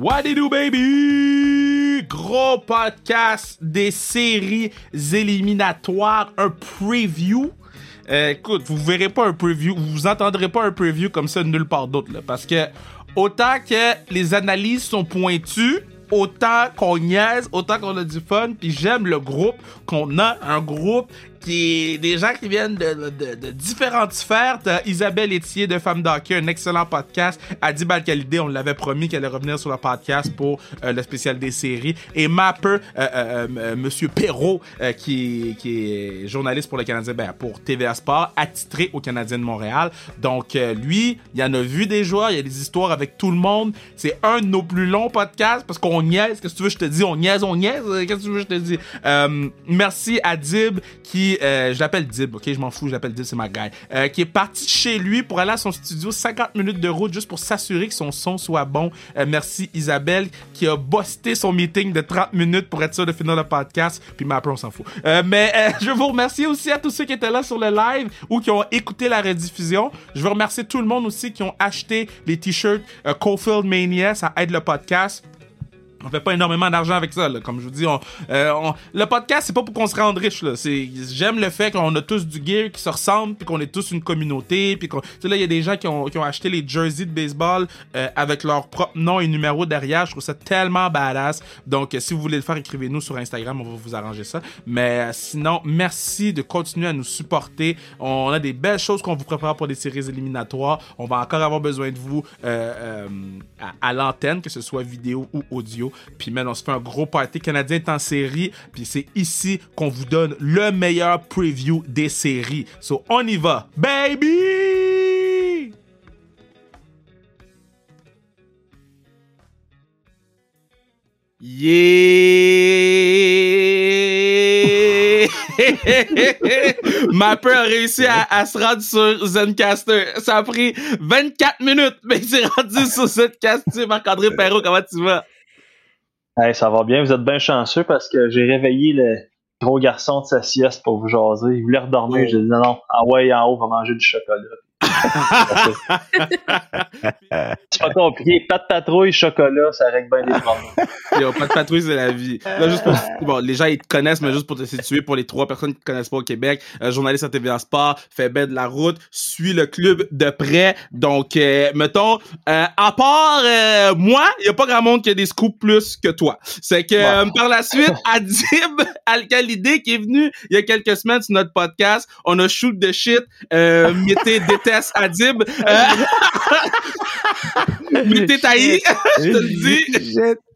What do baby? Gros podcast des séries éliminatoires, un preview. Euh, écoute, vous verrez pas un preview, vous entendrez pas un preview comme ça nulle part d'autre, parce que autant que les analyses sont pointues, autant qu'on niaise, autant qu'on a du fun, puis j'aime le groupe qu'on a, un groupe qui des gens qui viennent de, de, de différentes sphères. Isabelle Etier de Femme d'Hockey, un excellent podcast. Adib Al-Khalidé, on l'avait promis qu'elle allait revenir sur le podcast pour euh, le spécial des séries. Et Mapper, euh, euh, euh Monsieur Perrault, euh, qui, qui est journaliste pour le Canadien, ben, pour TVA Sport, attitré au Canadien de Montréal. Donc, euh, lui, il en a vu des joueurs, il y a des histoires avec tout le monde. C'est un de nos plus longs podcasts parce qu'on niaise. Qu'est-ce que tu veux que je te dis? On niaise, on niaise. Qu'est-ce que tu veux je te dis? merci à Dib qui euh, je l'appelle Dib, ok, je m'en fous, je l'appelle Dib, c'est ma guy, euh, qui est parti chez lui pour aller à son studio 50 minutes de route juste pour s'assurer que son son soit bon. Euh, merci Isabelle qui a busté son meeting de 30 minutes pour être sûr de finir le podcast. Puis ma on s'en fout. mais je vous remercier aussi à tous ceux qui étaient là sur le live ou qui ont écouté la rediffusion. Je veux remercier tout le monde aussi qui ont acheté les t-shirts Cofield Mania, ça aide le podcast on fait pas énormément d'argent avec ça. Comme je vous dis, euh, le podcast, c'est pas pour qu'on se rende riche. J'aime le fait qu'on a tous du gear qui se ressemble, puis qu'on est tous une communauté. Puis là, il y a des gens qui ont, acheté les jerseys de baseball euh, avec leur propre nom et numéro derrière. Je trouve ça tellement badass. Donc, euh, si vous voulez le faire, écrivez-nous sur Instagram. On va vous arranger ça. Mais sinon, merci de continuer à nous supporter. On a des belles choses qu'on vous prépare pour des séries éliminatoires. On va encore avoir besoin de vous à l'antenne, que ce soit vidéo ou audio. Puis, man, on se fait un gros party. Canadien en série. Puis, c'est ici qu'on vous donne le meilleur preview des séries. So, on y va. Baby! Yeah! Ma peur a réussi à, se rendre sur Zencaster. Ça a pris 24 minutes, mais il s'est rendu sur Zencaster. Marc-André Perrault, comment tu vas? Hey, ça va bien, vous êtes bien chanceux parce que j'ai réveillé le gros garçon de sa sieste pour vous jaser. Il voulait redormir, j'ai dit non, non, en ouais, en haut, va manger du chocolat c'est pas compliqué. Pas de patrouille, chocolat, ça règle bien les problèmes. pas de patrouille, c'est la vie. Là, juste pour, bon, les gens, ils te connaissent, mais juste pour te situer, pour les trois personnes qui te connaissent pas au Québec, euh, journaliste à TVA Sport, fait bête de la route, suit le club de près. Donc, euh, mettons, euh, à part moi, il y a pas grand monde qui a des scoops plus que toi. C'est que par la suite, Adib Al-Khalidé qui est venu il y a quelques semaines sur notre podcast, on a shoot de shit, euh, Mété déteste Adib. Euh, Mété taillé, je te le dis.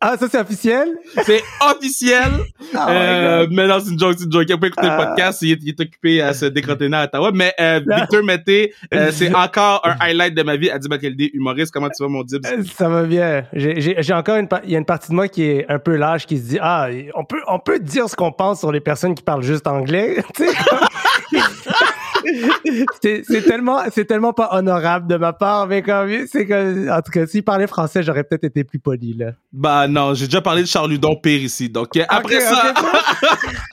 Ah, ça c'est officiel? C'est officiel. Oh euh, mais non, c'est une joke, c'est une joke. Il a pas écouté le podcast, il est, il est, occupé à se décroter à Ottawa. Mais euh, Victor Mété, euh, c'est encore un highlight de ma vie. Adib Al-Khalidé, humoriste. Comment tu vas, mon Dib? Ça va bien. J'ai encore une, il y a une partie de moi qui est un peu lâche qui se dit, ah, on peut, on peut dire ce qu'on pense sur les personnes qui parlent juste anglais. c'est tellement, c'est tellement pas honorable de ma part, mais comme, c'est que, en tout cas, s'il parlait français, j'aurais peut-être été plus poli, là. Bah, non, j'ai déjà parlé de Charles Ludon pire ici. Donc, euh, après okay, ça,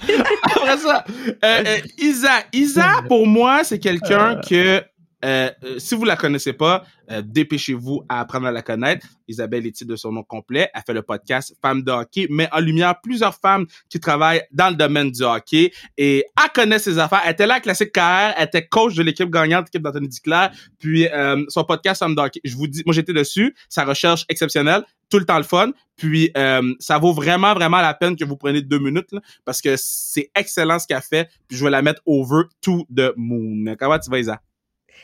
okay. après ça, euh, euh, Isa, Isa, pour moi, c'est quelqu'un que, euh, si vous la connaissez pas, euh, dépêchez-vous à apprendre à la connaître. Isabelle est de son nom complet. Elle fait le podcast Femmes de hockey, met en lumière plusieurs femmes qui travaillent dans le domaine du hockey et elle connaît ses affaires. Elle était là Classique KR, elle était coach de l'équipe gagnante, l'équipe d'Anthony Duclair. Puis euh, son podcast Femmes de hockey, je vous dis, moi j'étais dessus, sa recherche exceptionnelle, tout le temps le fun. Puis euh, ça vaut vraiment, vraiment la peine que vous preniez deux minutes là, parce que c'est excellent ce qu'elle fait. Puis je vais la mettre over to the moon. Comment tu vas, Isa?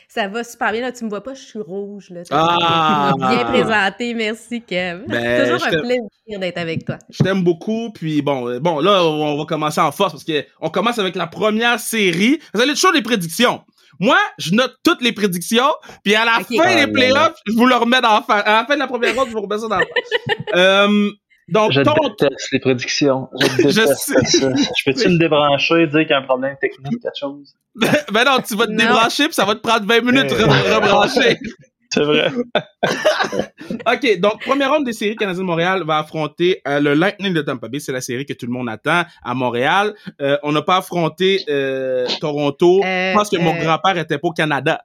Ça va super bien. Là, tu me vois pas, je suis rouge. Là. Ah! bien présenté. Merci, Kev. Ben, Toujours un plaisir d'être avec toi. Je t'aime beaucoup. Puis bon, bon, là, on va commencer en force parce que on commence avec la première série. Vous allez toujours les prédictions. Moi, je note toutes les prédictions, puis à la okay. fin des playoffs, je vous le remets dans la fin. À la fin de la première ronde, je vous remets ça dans la euh, donc, je ton... déteste les prédictions. Je déteste je ça. Je peux-tu me débrancher, dire qu'il y a un problème technique, quelque chose? ben non, tu vas te non. débrancher, puis ça va te prendre 20 minutes de rebrancher. C'est vrai. OK, donc, première ronde des séries Canadiens de Montréal va affronter euh, le Lightning de Tampa Bay. C'est la série que tout le monde attend à Montréal. Euh, on n'a pas affronté euh, Toronto. Je pense que mon grand-père était pas au Canada.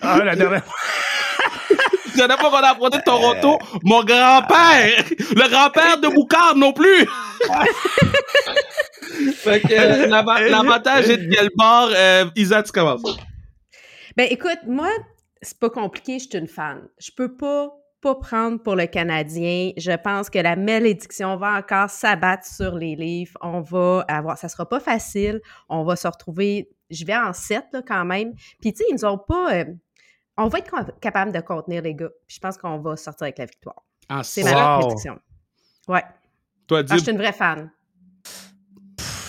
ah, la dernière La dernière fois qu'on a affronté Toronto, mon grand-père, le grand-père de Boucard non plus. fait que euh, l'ava- l'avantage est de quel bord? Euh, Isa, tu commences. Ben écoute, moi, c'est pas compliqué, je suis une fan. Je peux pas pas prendre pour le Canadien. Je pense que la malédiction va encore s'abattre sur les livres. On va avoir, ça sera pas facile. On va se retrouver, je vais en 7 là, quand même. Puis tu sais, ils nous ont pas, euh, on va être capable de contenir les gars. Puis je pense qu'on va sortir avec la victoire. Ah, C'est c'est ma Wow. prédiction. Ouais. Toi, Ah, dis. je suis une vraie fan.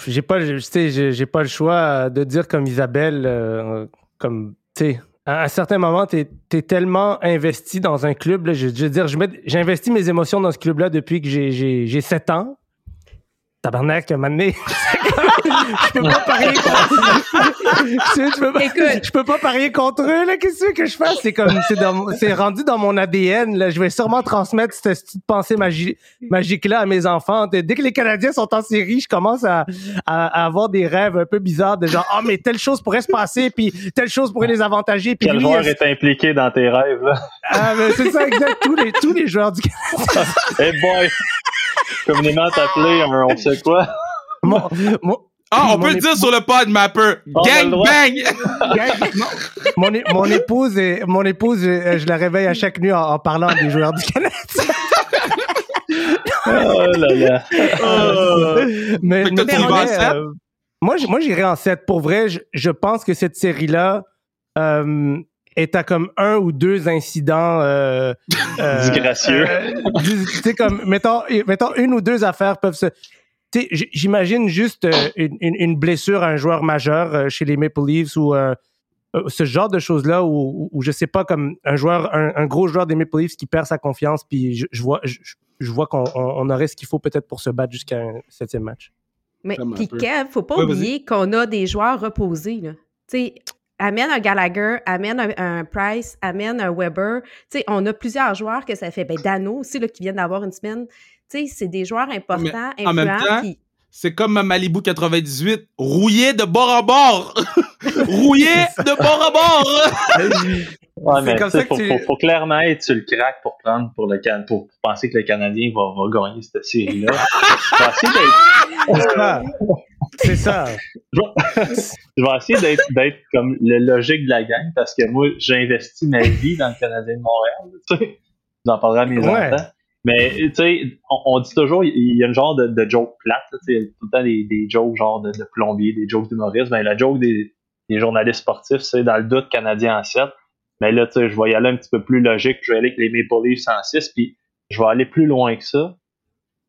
J'ai pas, je- tu sais, j'ai pas le choix euh, de dire comme Isabelle, euh, comme, tu sais, à un certain moment, tu es, tellement investi dans un club. là, je, je veux dire, investi mes émotions dans ce club-là depuis que j'ai- j'ai j'ai 7 ans. Tabarnak, à un moment donné, je peux pas parier contre je, peux pas, Écoute. je peux pas parier contre eux. là. Qu'est-ce que tu veux que je fasse? C'est comme, c'est dans- c'est rendu dans mon ADN. Là. Je vais sûrement transmettre cette petite pensée magi- magique-là à mes enfants. Dès que les Canadiens sont en série, je commence à, à- à avoir des rêves un peu bizarres de genre, ah, mais telle chose pourrait se passer, puis telle chose pourrait les avantager. Puis Quel lui, joueur est- est impliqué dans tes rêves, là? ah, mais c'est ça, exact. Tous les, tous les joueurs du Canada. Hey boy! Communément appelé on sait quoi. Mon, mon- Ah, on peut le dire sur le pod, Mapper. Gang bang! Gang, mon, mon épouse, est- mon épouse, je, je la réveille à chaque nuit en, en parlant des joueurs du Canada. Oh là là. mais, mais tu vas en vrai, sept? euh, moi, j- moi, j'irais en 7. Pour vrai, je, je pense que cette série-là euh, est à comme un ou deux incidents. Euh, euh, Disgracieux. euh, dis- tu sais, comme, mettons, mettons, une ou deux affaires peuvent se. Tu sais, j- j'imagine juste euh, une, blessure à un joueur majeur euh, chez les Maple Leafs ou euh, ce genre de choses-là où, où- je sais pas, comme un joueur, un, un gros joueur des Maple Leafs qui perd sa confiance, puis je, je vois, je, je vois qu'on on- on aurait ce qu'il faut peut-être pour se battre jusqu'à un septième match. Mais puis. Kev, faut pas Ouais, oublier qu'on a des joueurs reposés. Là. Tu sais, amène un Gallagher, amène un, un Price, amène un Weber. Tu sais, on a plusieurs joueurs que ça fait. Ben, Dano aussi, là, qui viennent d'avoir une semaine. Tu sais, c'est des joueurs importants, Mais en même influents. temps, qui- C'est comme ma Malibu 98, rouillé de bord en bord. rouillé de bord en bord. Ouais, mais comme tu sais, ça que faut, tu- faut, faut clairement être sur le crack pour prendre pour le Can pour penser que le Canadien va, va gagner cette série-là. je vais essayer d'être- C'est ça. Je vais- je vais essayer d'être d'être comme le logique de la gang parce que moi, j'ai investi ma vie dans le Canadien de Montréal. Tu sais. J'en parlerai à mes Ouais. enfants. Mais tu sais, on, on dit toujours, il y a une genre de, de joke plate, tu sais, tout le temps des, des jokes genre de, de plombier, des jokes d'humoriste. Ben, la joke des, des journalistes sportifs, c'est dans le doute Canadien en 7. Mais là, tu sais, je vais y aller un petit peu plus logique. Je vais aller avec les Maple Leafs en 6, puis je vais aller plus loin que ça.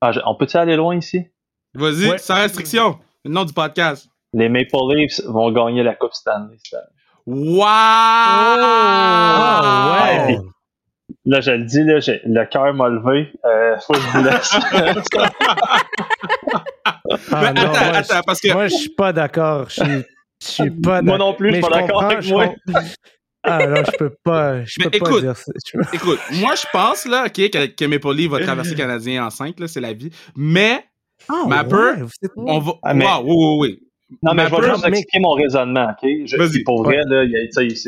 Ah, je- on peut-tu aller loin ici? Vas-y, Ouais. sans restriction. Le nom du podcast. Les Maple Leafs vont gagner la Coupe Stanley cette année. Wow! Ah, ouais. ouais. Là, je le dis, là, j'ai- le cœur m'a levé. Euh, faut que je vous laisse. Ah, Mais non, attends, moi, attends, parce que Moi, je suis pas d'accord. Je suis- pas Moi non plus, je suis pas d'accord avec je moi. Ah non, je peux pas. Je Mais peux pas écoute, dire ça. Je peux- Écoute, moi je pense là, ok, que, que Maple Leaf va traverser le Canadien en 5, là, c'est la vie. Mais Ah, Ma ouais, peur, vous êtes- on va. Ah, mais- Wow, oui, oui, oui. Non, mais je vais Mapper, juste expliquer mon raisonnement, OK? Je, pour vrai, là,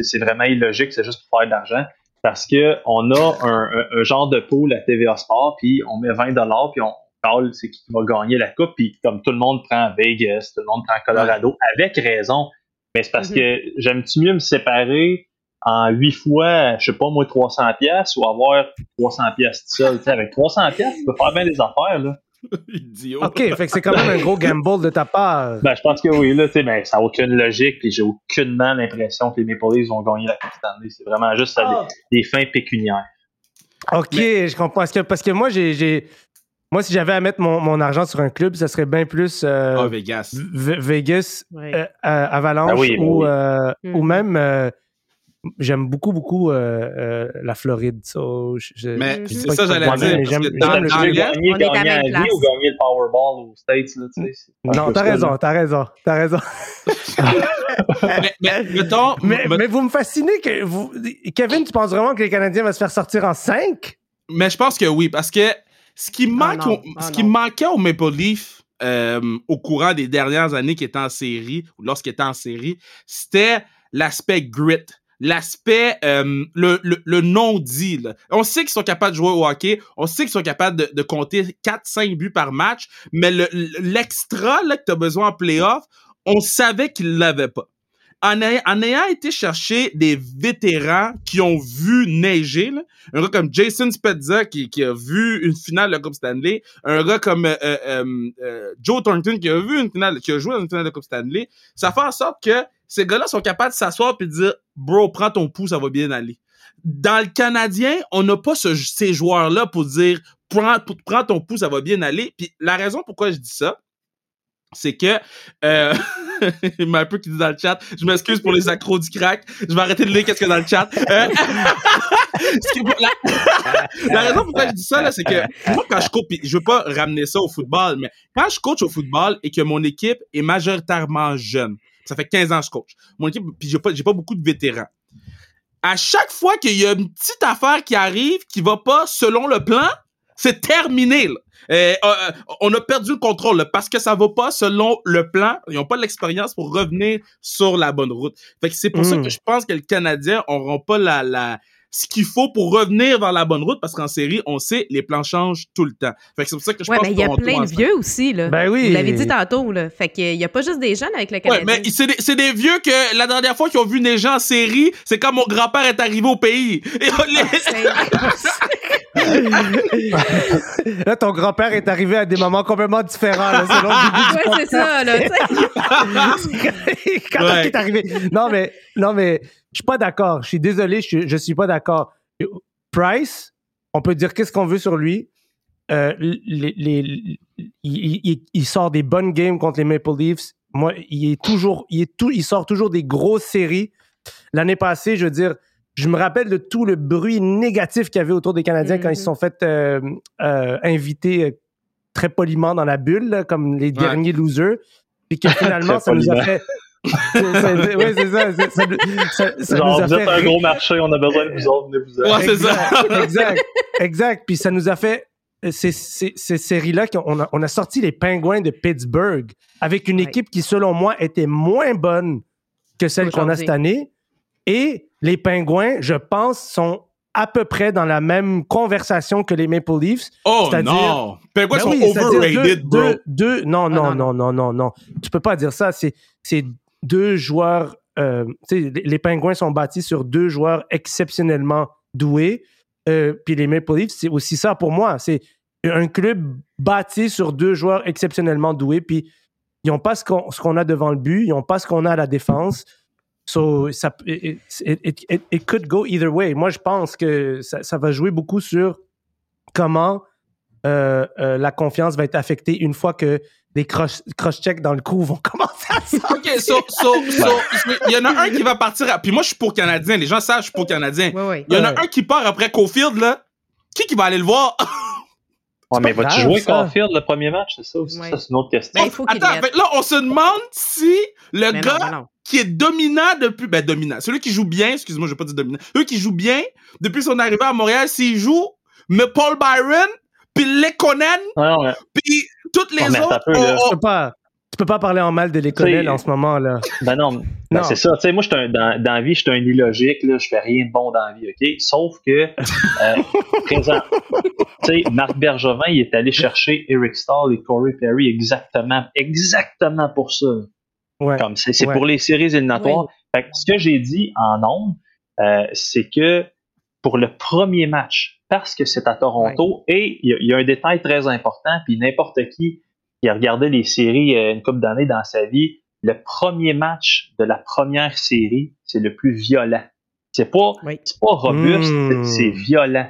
c'est vraiment illogique, c'est juste pour faire de l'argent. Parce que on a un, un- un genre de pool à TVA Sport, puis on met 20 puis on parle c'est qui va gagner la coupe, puis comme tout le monde prend Vegas, tout le monde prend Colorado, avec raison. Mais c'est parce Mhm. que j'aime-tu mieux me séparer en 8 fois, je sais pas moi, 300 pièces ou avoir 300 pièces tout seul? Avec 300 pièces, tu peux faire bien des affaires, là. Idiot. OK, fait que c'est quand même un gros gamble de ta part. Ben, je pense que oui, là, tu sais, ben, ça n'a aucune logique, puis j'ai aucunement l'impression que les Maple Leafs vont gagner la Coupe Stanley. C'est vraiment juste à Ah. des, des fins pécuniaires. OK, je comprends. Parce que, parce que moi, j'ai. j'ai- Moi, si j'avais à mettre mon, mon argent sur un club, ça serait bien plus euh, Ah, Vegas. V- Vegas, euh, euh, Avalanche Ah oui, ben ou, oui. euh, Mhm. ou même. J'aime beaucoup, beaucoup euh, euh, la Floride. ça, je- je- Mais c'est ça, j'allais dire. j'aime- que j'aime dans, le dans jeu. l'Est, gagner, On est à gagner même à vie place. ou gagner le Powerball aux States, là, tu sais. Non, t'as raison, t'as raison, t'as raison. mais, mais, mettons, Mais, me- mais vous me fascinez que vous. Kevin, tu penses vraiment que les Canadiens vont se faire sortir en 5? mais je pense que oui, parce que ce qui, manque non. au- Ah ce qui manquait au Maple Leaf euh, au courant des dernières années qui étaient en série, ou lorsqu'il était en série, c'était l'aspect grit. L'aspect, euh, le, le, le non-dit. On sait qu'ils sont capables de jouer au hockey, on sait qu'ils sont capables de, compter 4-5 buts par match, mais le- l'extra là, que tu as besoin en playoff, on savait qu'ils l'avaient pas. En, ay- en ayant été chercher des vétérans qui ont vu neiger, là, un gars comme Jason Spezza qui, qui a vu une finale de Coupe Stanley, un gars comme euh, euh, Joe Thornton qui a vu une finale, qui a joué dans une finale de Coupe Stanley, ça fait en sorte que ces gars-là sont capables de s'asseoir et de dire Bro, prends ton pouls, ça va bien aller. Dans le Canadien, on n'a pas ce- ces joueurs-là pour dire prends, prends ton pouls, ça va bien aller. Puis la raison pourquoi je dis ça, c'est que euh, il m'a un peu qui dit dans le chat. Je m'excuse pour les accros du crack. Je vais arrêter de lire qu'est-ce a dans le chat. Euh, la, raison pourquoi je dis ça, c'est que moi, quand je coach, je veux pas ramener ça au football, mais quand je coach au football et que mon équipe est majoritairement jeune, ça fait 15 ans que je coach. Mon équipe, puis j'ai pas, j'ai pas beaucoup de vétérans. À chaque fois qu'il y a une petite affaire qui arrive qui va pas selon le plan, c'est terminé. Là. Euh, euh, on a perdu le contrôle là, parce que ça va pas selon le plan. Ils ont pas l'expérience pour revenir sur la bonne route. Fait que c'est pour ça Mm. que je pense que les Canadiens auront pas la, la ce qu'il faut pour revenir vers la bonne route parce qu'en série, on sait les plans changent tout le temps. Fait que c'est pour ça que je Ouais, pense mais il y a plein de vieux aussi, là. Ben oui. Vous l'avez dit tantôt, là. Fait qu'il y a pas juste des jeunes avec le Ouais, Canadien. mais c'est des, c'est des vieux que la dernière fois qu'ils ont vu des gens en série, c'est quand mon grand-père est arrivé au pays. Et on les- Là, ton grand-père est arrivé à des moments complètement différents, là, selon le début du Ouais, c'est ça, là. sais. Quand Ouais. est-ce qu'il est arrivé? Non, mais, non, mais je suis pas d'accord. Je suis désolé, je suis, je suis pas d'accord. Price, on peut dire qu'est-ce qu'on veut sur lui. Euh, les, les- il, il- il sort des bonnes games contre les Maple Leafs. Moi, il est toujours, il est tout, il sort toujours des grosses séries. L'année passée, je veux dire, je me rappelle de tout le bruit négatif qu'il y avait autour des Canadiens quand ils se sont fait euh, euh, inviter très poliment dans la bulle, là, comme les derniers losers. Puis que finalement, ça nous a fait. Oui, c'est ça. c'est- Ça, ça- ça Genre, nous a vous êtes un gros marché, on a besoin de vous autres, venez vous Ouais, c'est ça. exact, exact. Puis ça nous a fait ces, ces, ces séries-là qu'on a, on a sorti les Pingouins de Pittsburgh avec une Ouais. équipe qui, selon moi, était moins bonne que celle qu'on a cette année. Et les Pingouins, je pense, sont à peu près dans la même conversation que les Maple Leafs. Oh C'est-à-dire- non! Penguins Ben sont overrated, deux, bro. deux- deux- non, non, Ah, non, non, non, non. Tu peux pas dire ça. C'est deux joueurs. euh, les, Pingouins sont bâtis sur deux joueurs exceptionnellement doués. Euh, puis les Maple Leafs, c'est aussi ça pour moi. C'est un club bâti sur deux joueurs exceptionnellement doués. Puis ils n'ont pas ce qu'on, a devant le but, ils n'ont pas ce qu'on a à la défense. So, ça, it, could go either way. Moi, je pense que ça va jouer beaucoup sur comment euh, euh, la confiance va être affectée une fois que les cross- cross-checks dans le coup vont commencer à sortir. OK, so, so, so, il y en a un qui va partir. à- Puis moi, je suis pour Canadien. Les gens savent, je suis pour Canadien. Ouais, ouais. Il y en a Ouais. un qui part après Cofield, là. Qui qui va aller le voir? Ouais, mais vas-tu jouer. Caulfield le premier match, c'est ça aussi? Ouais. Ça, c'est une autre question. Ben, il faut qu'il Attends, fait que là, on se demande si le Mais non, gars non. qui est dominant depuis. Ben, dominant. Celui qui joue bien, excuse-moi, je vais pas dire dominant. Celui qui joue bien depuis son arrivée à Montréal, s'il joue, mais Paul Byron, puis Lekonen, mais- puis toutes les Oh, autres. peu, Tu peux pas, tu peux pas parler en mal de C'est- en ce moment là. Ben non, ben Non. c'est ça. Tu sais, moi, je suis un- dans, dans la vie, je suis un illogique, là, je fais rien de bon dans la vie, OK? Sauf que, euh, présent, tu sais, Marc Bergevin, il est allé chercher Eric Stahl et Corey Perry exactement, exactement pour ça. Ouais. Comme c'est, Ouais. pour les séries éliminatoires. Fait que ce que j'ai dit en ondes, euh, c'est que pour le premier match, parce que c'est à Toronto, et il y, a- il y a un détail très important, puis n'importe qui qui a regardé les séries euh, une couple d'années dans sa vie, le premier match de la première série, c'est le plus violent. C'est pas, Oui. pas robuste, Mm. c'est- violent.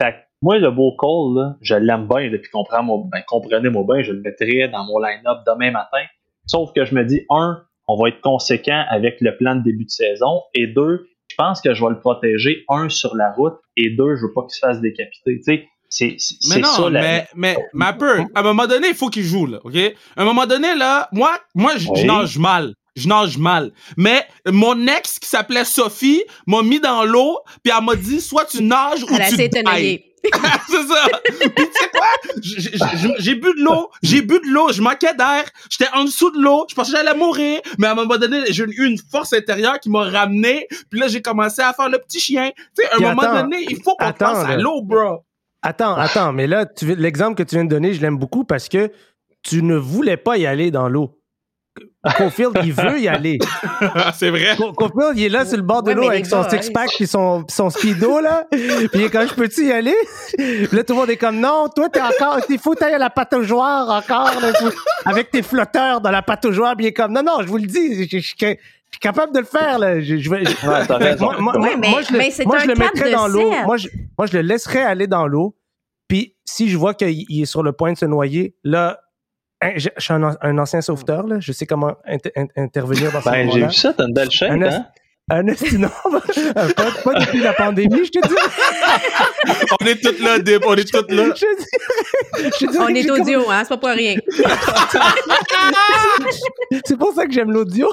Fait que moi, le beau call, là, je l'aime bien, depuis qu'on prend mon, ben, comprenez-moi bien, je le mettrais dans mon line-up demain matin. Sauf que je me dis, un, on va être conséquent avec le plan de début de saison, et deux, pense que je vais le protéger, un, sur la route, et deux, je veux pas qu'il se fasse décapiter. Tu sais, c'est, Mais non, ça, mais, mais, mais un peu, à un moment donné, il faut qu'il joue, là, OK? À un moment donné, là, moi, moi, j- Oui. je nage mal. Je nage mal. Mais mon ex qui s'appelait Sophie m'a mis dans l'eau, puis elle m'a dit soit tu nages ou Elle a tu noyer. c'est ça. Puis tu sais quoi? J'ai bu de l'eau, j'ai bu de l'eau, je manquais d'air, j'étais en dessous de l'eau, je pensais que j'allais mourir, mais à un moment donné, j'ai eu une force intérieure qui m'a ramené, puis là j'ai commencé à faire le petit chien. Tu sais, à un Puis moment attends, donné, il faut qu'on pense à l'eau, bro. Attends, attends, mais là, l'exemple que tu viens de donner, je l'aime beaucoup parce que tu ne voulais pas y aller dans l'eau. Cofield, il veut y aller. c'est vrai. Co- Cofield, il est là sur le bord de Ouais, l'eau avec son six-pack puis son, speedo, là. Puis il est comme, je peux-tu y aller? Puis là, tout le monde est comme, non, toi, t'es encore, il faut t'aller à la pataugeoire encore, là, avec tes flotteurs dans la pataugeoire. Puis il est comme, non, non, je vous le dis, je, je- je- je suis capable de le faire, là. Je, je vais- je- Ouais, t'as moi, moi- Ouais, mais- moi, je le, mais c'est moi, un je le quatre mettrais dans l'eau. Moi je, moi, je le laisserais aller dans l'eau. Puis si je vois qu'il il est sur le point de se noyer, là, je, je suis un, an- un ancien sauveteur, là. Je sais comment inter- in- intervenir dans ce Ben, j'ai vu ça, t'as une belle chaîne, Un hein? Un non, pas, pas depuis la pandémie, je te dis. On est toutes là, Dip, on est toutes là. Je dis- je dirais On est audio, hein, c'est pas pour rien. C'est pour ça que j'aime l'audio.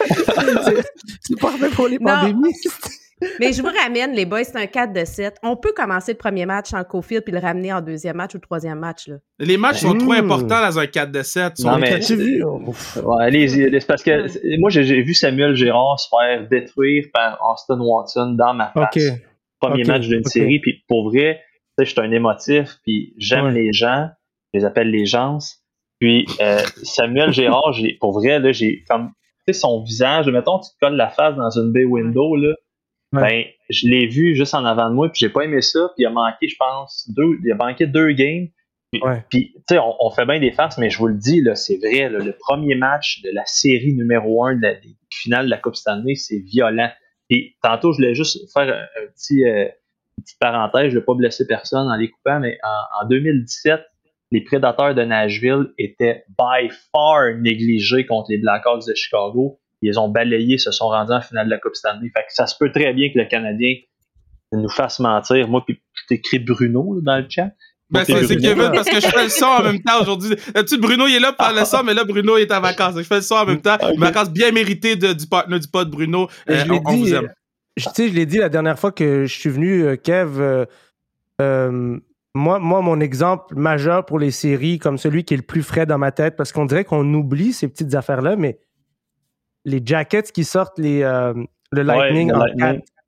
C'est- parfait pour les Non. Mais je vous ramène, les boys, c'est un 4 de 7. On peut commencer le premier match en Cofield puis le ramener en deuxième match ou troisième match. Là. Les matchs sont Mmh. trop importants dans un 4 de 7. Non, mais- vu? Allez-y, allez, c'est parce que moi, j'ai vu Samuel Gérard se faire détruire par Austin Watson dans ma face. Premier match d'une série, puis pour vrai, tu sais, je suis un émotif, puis j'aime Ouais. les gens, je les appelle les gens. Puis euh, Samuel Gérard, j'ai, pour vrai, là, j'ai comme, tu son visage, mettons, tu te colles la face dans une bay window, là. Ben, je l'ai vu juste en avant de moi, puis j'ai pas aimé ça, puis il a manqué, je pense, deux, il a manqué deux games. Puis, Ouais. puis, tu sais, on, on fait bien des farces, mais je vous le dis, là, c'est vrai, là, le premier match de la série numéro un de la des finales de la Coupe Stanley, c'est violent. Et tantôt, je voulais juste faire un, un petit, euh, une petite parenthèse, je ne vais pas blesser personne en les coupant, mais en, en 2017, les Prédateurs de Nashville étaient by far négligés contre les Blackhawks de Chicago. Ils ont balayés, se sont rendus en finale de la Coupe Stanley. Fait que ça se peut très bien que le Canadien nous fasse mentir. Moi, puis tu écrit Bruno dans le chat. Ben, c'est. Kevin parce que je fais le son en même temps aujourd'hui. D'habitude, Bruno, il est là pour faire le son, mais là, Bruno, il est en vacances. Je fais le son en même temps. Une vacance bien méritée de- du partenaire du pod, Bruno. Euh, je l'ai on, on vous dit, aime. je, tu sais, je l'ai dit la dernière fois que je suis venu, euh, Kev. euh, euh, moi, moi, mon exemple majeur pour les séries, comme celui qui est le plus frais dans ma tête, parce qu'on dirait qu'on oublie ces petites affaires-là, mais les jackets qui sortent, les, euh, le Lightning en.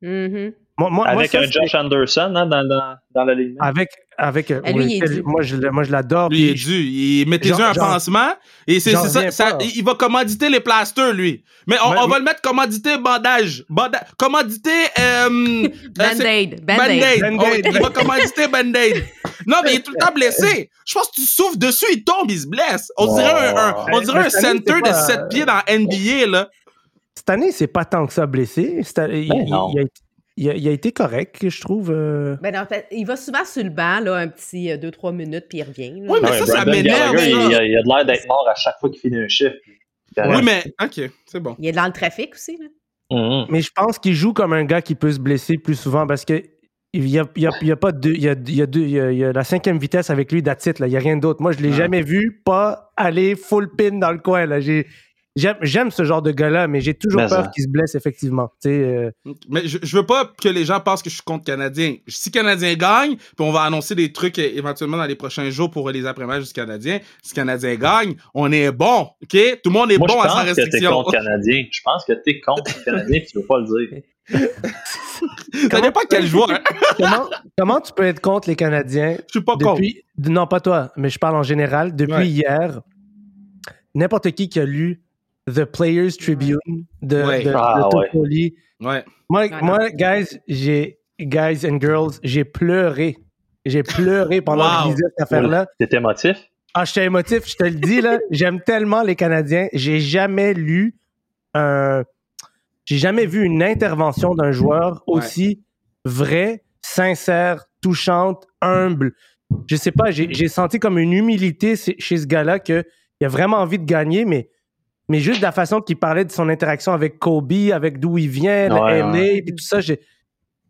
Mhm. Moi, moi, moi, Avec ça, un Josh Anderson hein, dans, dans, dans l'alignement. Avec, avec, euh, Ah, lui, oui, il est dû. moi, je, moi, je l'adore. Lui, il est dû. Il mettez-y J'en- un pansement. Et c'est ça. Il va commanditer les plasters, lui. Mais on, va mais- le mettre commandité bandage. Banda- commandité. Euh, euh, Band-Aid. Band-Aid. Band-Aid. Band-Aid. On- il va commanditer Band-Aid. Non, mais il est tout le temps blessé. Je pense que tu souffles dessus, il tombe, il se blesse. On dirait un, un- on dirait mais un center de pas- 7 pieds dans NBA, là. Cette année, c'est pas tant que ça blessé. Il, Ben il- non. il a, été- il a- il a été correct, je trouve. euh. Ben, en fait, il va souvent sur le banc, là, un petit 2-3 minutes, puis il revient. là. Oui, mais Ouais, ça, ça m'énerve. Il, a- il a de l'air d'être mort à chaque fois qu'il finit un chiffre. Oui, mais. Ok, c'est bon. Il est dans le trafic aussi. Là. Mhm. Mais je pense qu'il joue comme un gars qui peut se blesser plus souvent parce que il y a, il y a- il y a pas deux, il y a, il y a deux, il y a, il y a la cinquième vitesse avec lui, that's it, là. Il y a rien d'autre. Moi, je l'ai jamais vu pas aller full pin dans le coin, là. J'ai, j'aime, j'aime ce genre de gars-là, mais j'ai toujours Mais peur ça. qu'il se blesse, effectivement. Tu sais, euh, Mais je, je veux pas que les gens pensent que je suis contre Canadien. Si Canadien gagne, puis on va annoncer des trucs euh, éventuellement dans les prochains jours pour les après-matchs du Canadien. Si Canadien gagne, on est bon, OK? Tout le monde est Moi, bon je à sa pense que t'es restriction. contre Canadien. Je pense que t'es contre le Canadien tu veux pas le dire. Ça dépend quel joueur. comment, comment tu peux être contre les Canadiens Je suis pas contre. depuis, non, pas toi, mais je parle en général. Depuis Ouais. hier, n'importe qui qui a lu The Players Tribune de, Ouais. de, de Ah, ouais. Ouais. Moi, moi guys, j'ai guys and girls, j'ai pleuré. J'ai pleuré pendant que Wow. je lisais cette affaire-là. T'es émotif? Ah, j'étais émotif, je te le dis, là. J'aime tellement les Canadiens. J'ai jamais lu un. J'ai jamais vu une intervention d'un joueur aussi vrai, sincère, touchante, humble. Je sais pas, j'ai senti comme une humilité chez ce gars-là qu'il a vraiment envie de gagner, mais, mais juste de la façon qu'il parlait de son interaction avec Kobe, avec d'où il vient, le Ouais, LA, ouais. puis tout ça, j'ai-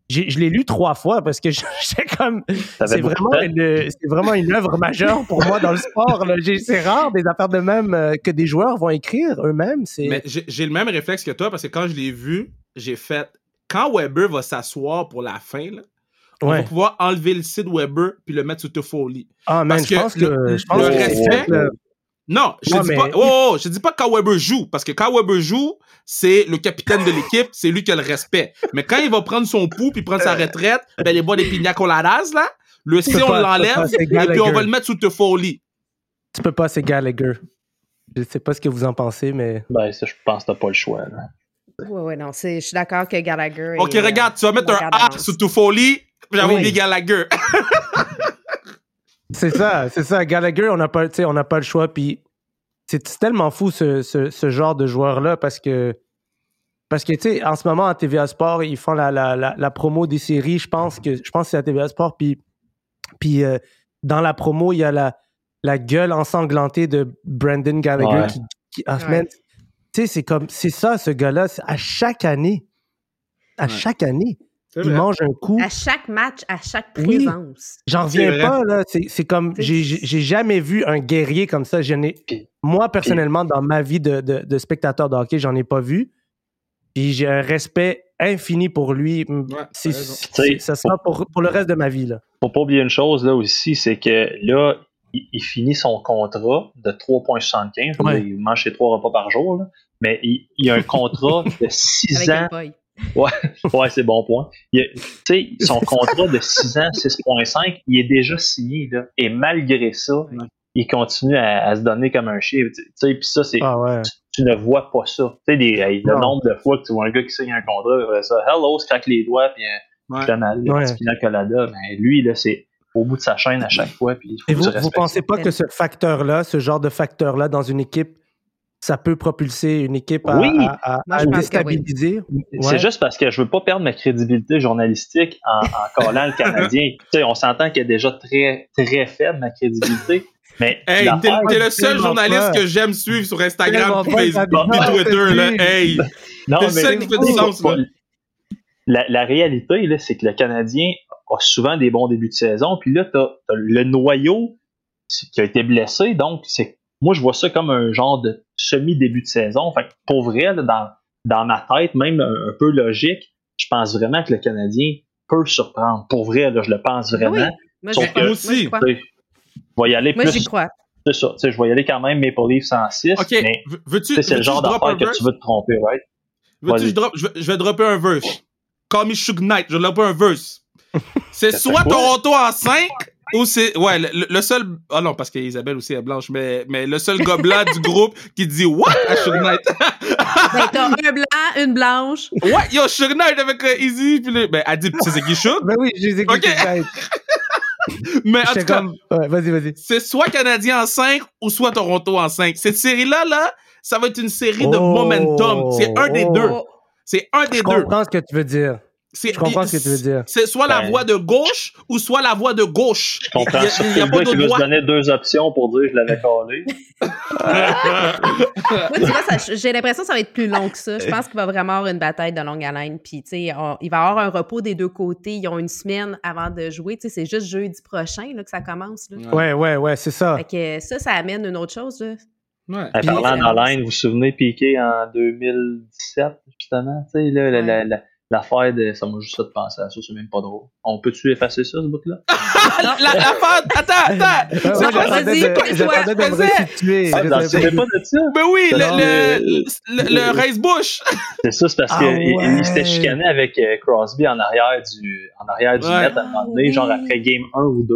j'ai- je l'ai lu trois fois parce que j'étais comme. C'est vraiment, une, c'est vraiment une œuvre majeure pour moi dans le sport. là. J'ai- C'est rare des affaires de même euh, que des joueurs vont écrire eux-mêmes. C'est Mais j'ai j'ai le même réflexe que toi parce que quand je l'ai vu, j'ai fait. Quand Weber va s'asseoir pour la fin, là, on va pouvoir enlever le site Weber puis le mettre sur Toffoli. Ah man, parce je que pense que le- je pense le que respect- le- Non, je Non, dis mais- pas. Oh, oh, je dis pas quand Weber joue, parce que quand Weber joue, c'est le capitaine de l'équipe, c'est lui qui a le respect. Mais quand il va prendre son pouls puis prendre sa retraite, ben les bois des pina coladas là, le C peux on l'enlève et puis on va le mettre sous Toffoli. tu peux pas, c'est Gallagher. Je sais pas ce que vous en pensez, mais Ben, ça, je pense que t'as pas le choix. là. Ouais, ouais, non, c'est- je suis d'accord que Gallagher. Ok, est, euh, regarde, tu vas mettre un A sous Toffoli, j'avais Oui. oublié Gallagher. c'est ça, c'est ça. Gallagher, on n'a pas, tu sais, on n'a pas le choix. Puis c'est tellement fou ce, ce, ce genre de joueur là parce que parce que tu sais, en ce moment à TVA Sport, ils font la, la, la, la promo des séries. Je pense que je pense c'est à TVA Sport. Puis puis euh, dans la promo, il y a la la gueule ensanglantée de Brandon Gallagher Ouais. qui, qui ah, Ouais. man, tu sais, c'est comme c'est ça ce gars-là. À chaque année, à Ouais. chaque année, il mange un coup. À chaque match, à chaque Oui. présence. J'en reviens pas, là. C'est, c'est comme. J'ai, jamais vu un guerrier comme ça. Puis- moi, personnellement, dans ma vie de, de, de spectateur de hockey, j'en ai pas vu. Puis j'ai un respect infini pour lui. Ouais, ça sera pour, pour le reste de ma vie, là. Faut pas oublier une chose là aussi, c'est que là, il, il finit son contrat de 3,75. Je veux Ouais. dire, Il mange ses trois repas par jour, là. mais il, il a un contrat de 6 Avec ans. Boy. Ouais, c'est bon point. Tu sais, son contrat de 6 ans, 6,5, il est déjà signé. Là, et malgré ça, Ouais. il continue à, à se donner comme un chien. Tu sais, puis ça, c'est Ah ouais. tu ne vois pas ça. Tu sais, des- le Non. nombre de fois que tu vois un gars qui signe un contrat, après ça, hello, se craque les doigts, puis Ouais. Ouais. petit pina colada. Ben, lui, là, c'est au bout de sa chaîne à chaque fois, puis Et vous, vous pensez pas que ce facteur-là, ce genre de facteur-là dans une équipe, ça peut propulser une équipe à, Oui. à, à- Moi, à je pense que oui. déstabiliser? C'est juste parce que je veux pas perdre ma crédibilité journalistique en, en collant le Canadien. tu sais, on s'entend qu'elle est déjà très, très faible, ma crédibilité. Mais Hey, t'es t'es le seul journaliste que j'aime suivre sur Instagram, Facebook, puis Twitter, là. Hey! Non, C'est le seul qui fait du sens, là. La, la réalité, là, c'est que le Canadien a souvent des bons débuts de saison. Puis là, tu as, le noyau qui a été blessé. Donc, c'est moi, je vois ça comme un genre de semi-début de saison. Fait que pour vrai, là, dans, dans ma tête, même un, un peu logique, je pense vraiment que le Canadien peut surprendre. Pour vrai, là, je le pense vraiment. Oui. Moi, Sauf que- aussi. Je vais y aller Moi, plus. j'y crois. C'est ça. Je vais y aller quand même Maple Leafs en 6. Ok, Mais v- veux-tu c'est le genre d'affaire que tu veux te tromper, right? Veux-tu je, drop, je, vais- je vais dropper un verse. Call me Suge Knight, je vais dropper un verse. C'est soit? Toronto en 5 ou c'est. Ouais, le, le seul. Ah non, parce qu'Isabelle aussi est blanche, mais, mais le seul blanc du groupe qui dit What? À Suge Knight. Ben, t'as un blanc, une blanche. ouais, yo, Suge Knight avec euh, Easy. Puis le- ben, elle dit C'est qui Suge? Ben oui, je les ai Ok. Mais en tout cas, comme. Ouais, vas-y, vas-y. c'est soit Canadien en 5 ou soit Toronto en 5. Cette série-là, là, ça va être une série de Oh. momentum. C'est un des Oh. deux. Oh, C'est un des Je deux. comprends ce que tu veux dire. C'est- Je comprends ce que tu veux dire. C'est soit la Ben. voix de gauche ou soit la voix de gauche. Je comprends Il y a- ça. il y a pas qui d'autre veut se voix. donner deux options pour dire je l'avais collé. Moi, tu vois, ça- j'ai l'impression que ça va être plus long que ça. Je pense qu'il va vraiment avoir une bataille de longue haleine. Puis, tu sais, on- il va y avoir un repos des deux côtés. Ils ont une semaine avant de jouer. Tu sais, c'est juste jeudi prochain là, que ça commence. Là. Ouais, ouais, ouais, c'est ça. Fait que ça, ça amène une autre chose. Là. Ouais. En Puis- parlant d'Alain, vous vous souvenez Piqué en 2017, justement, tu sais, là, la- la- la- l'affaire de. Ça m'a juste fait penser à ça, c'est même pas drôle. On peut-tu effacer ça, ce bout-là? la, la, la fin- Attends, attends. C'est vas-y, de- me souviens pas de ça? Ben oui, le, le, mais- race bush. C'est ça, c'est parce Ah qu'il s'était chicané avec euh, Crosby en arrière du, en arrière du net à un moment donné, Ah, genre après game 1 ou 2.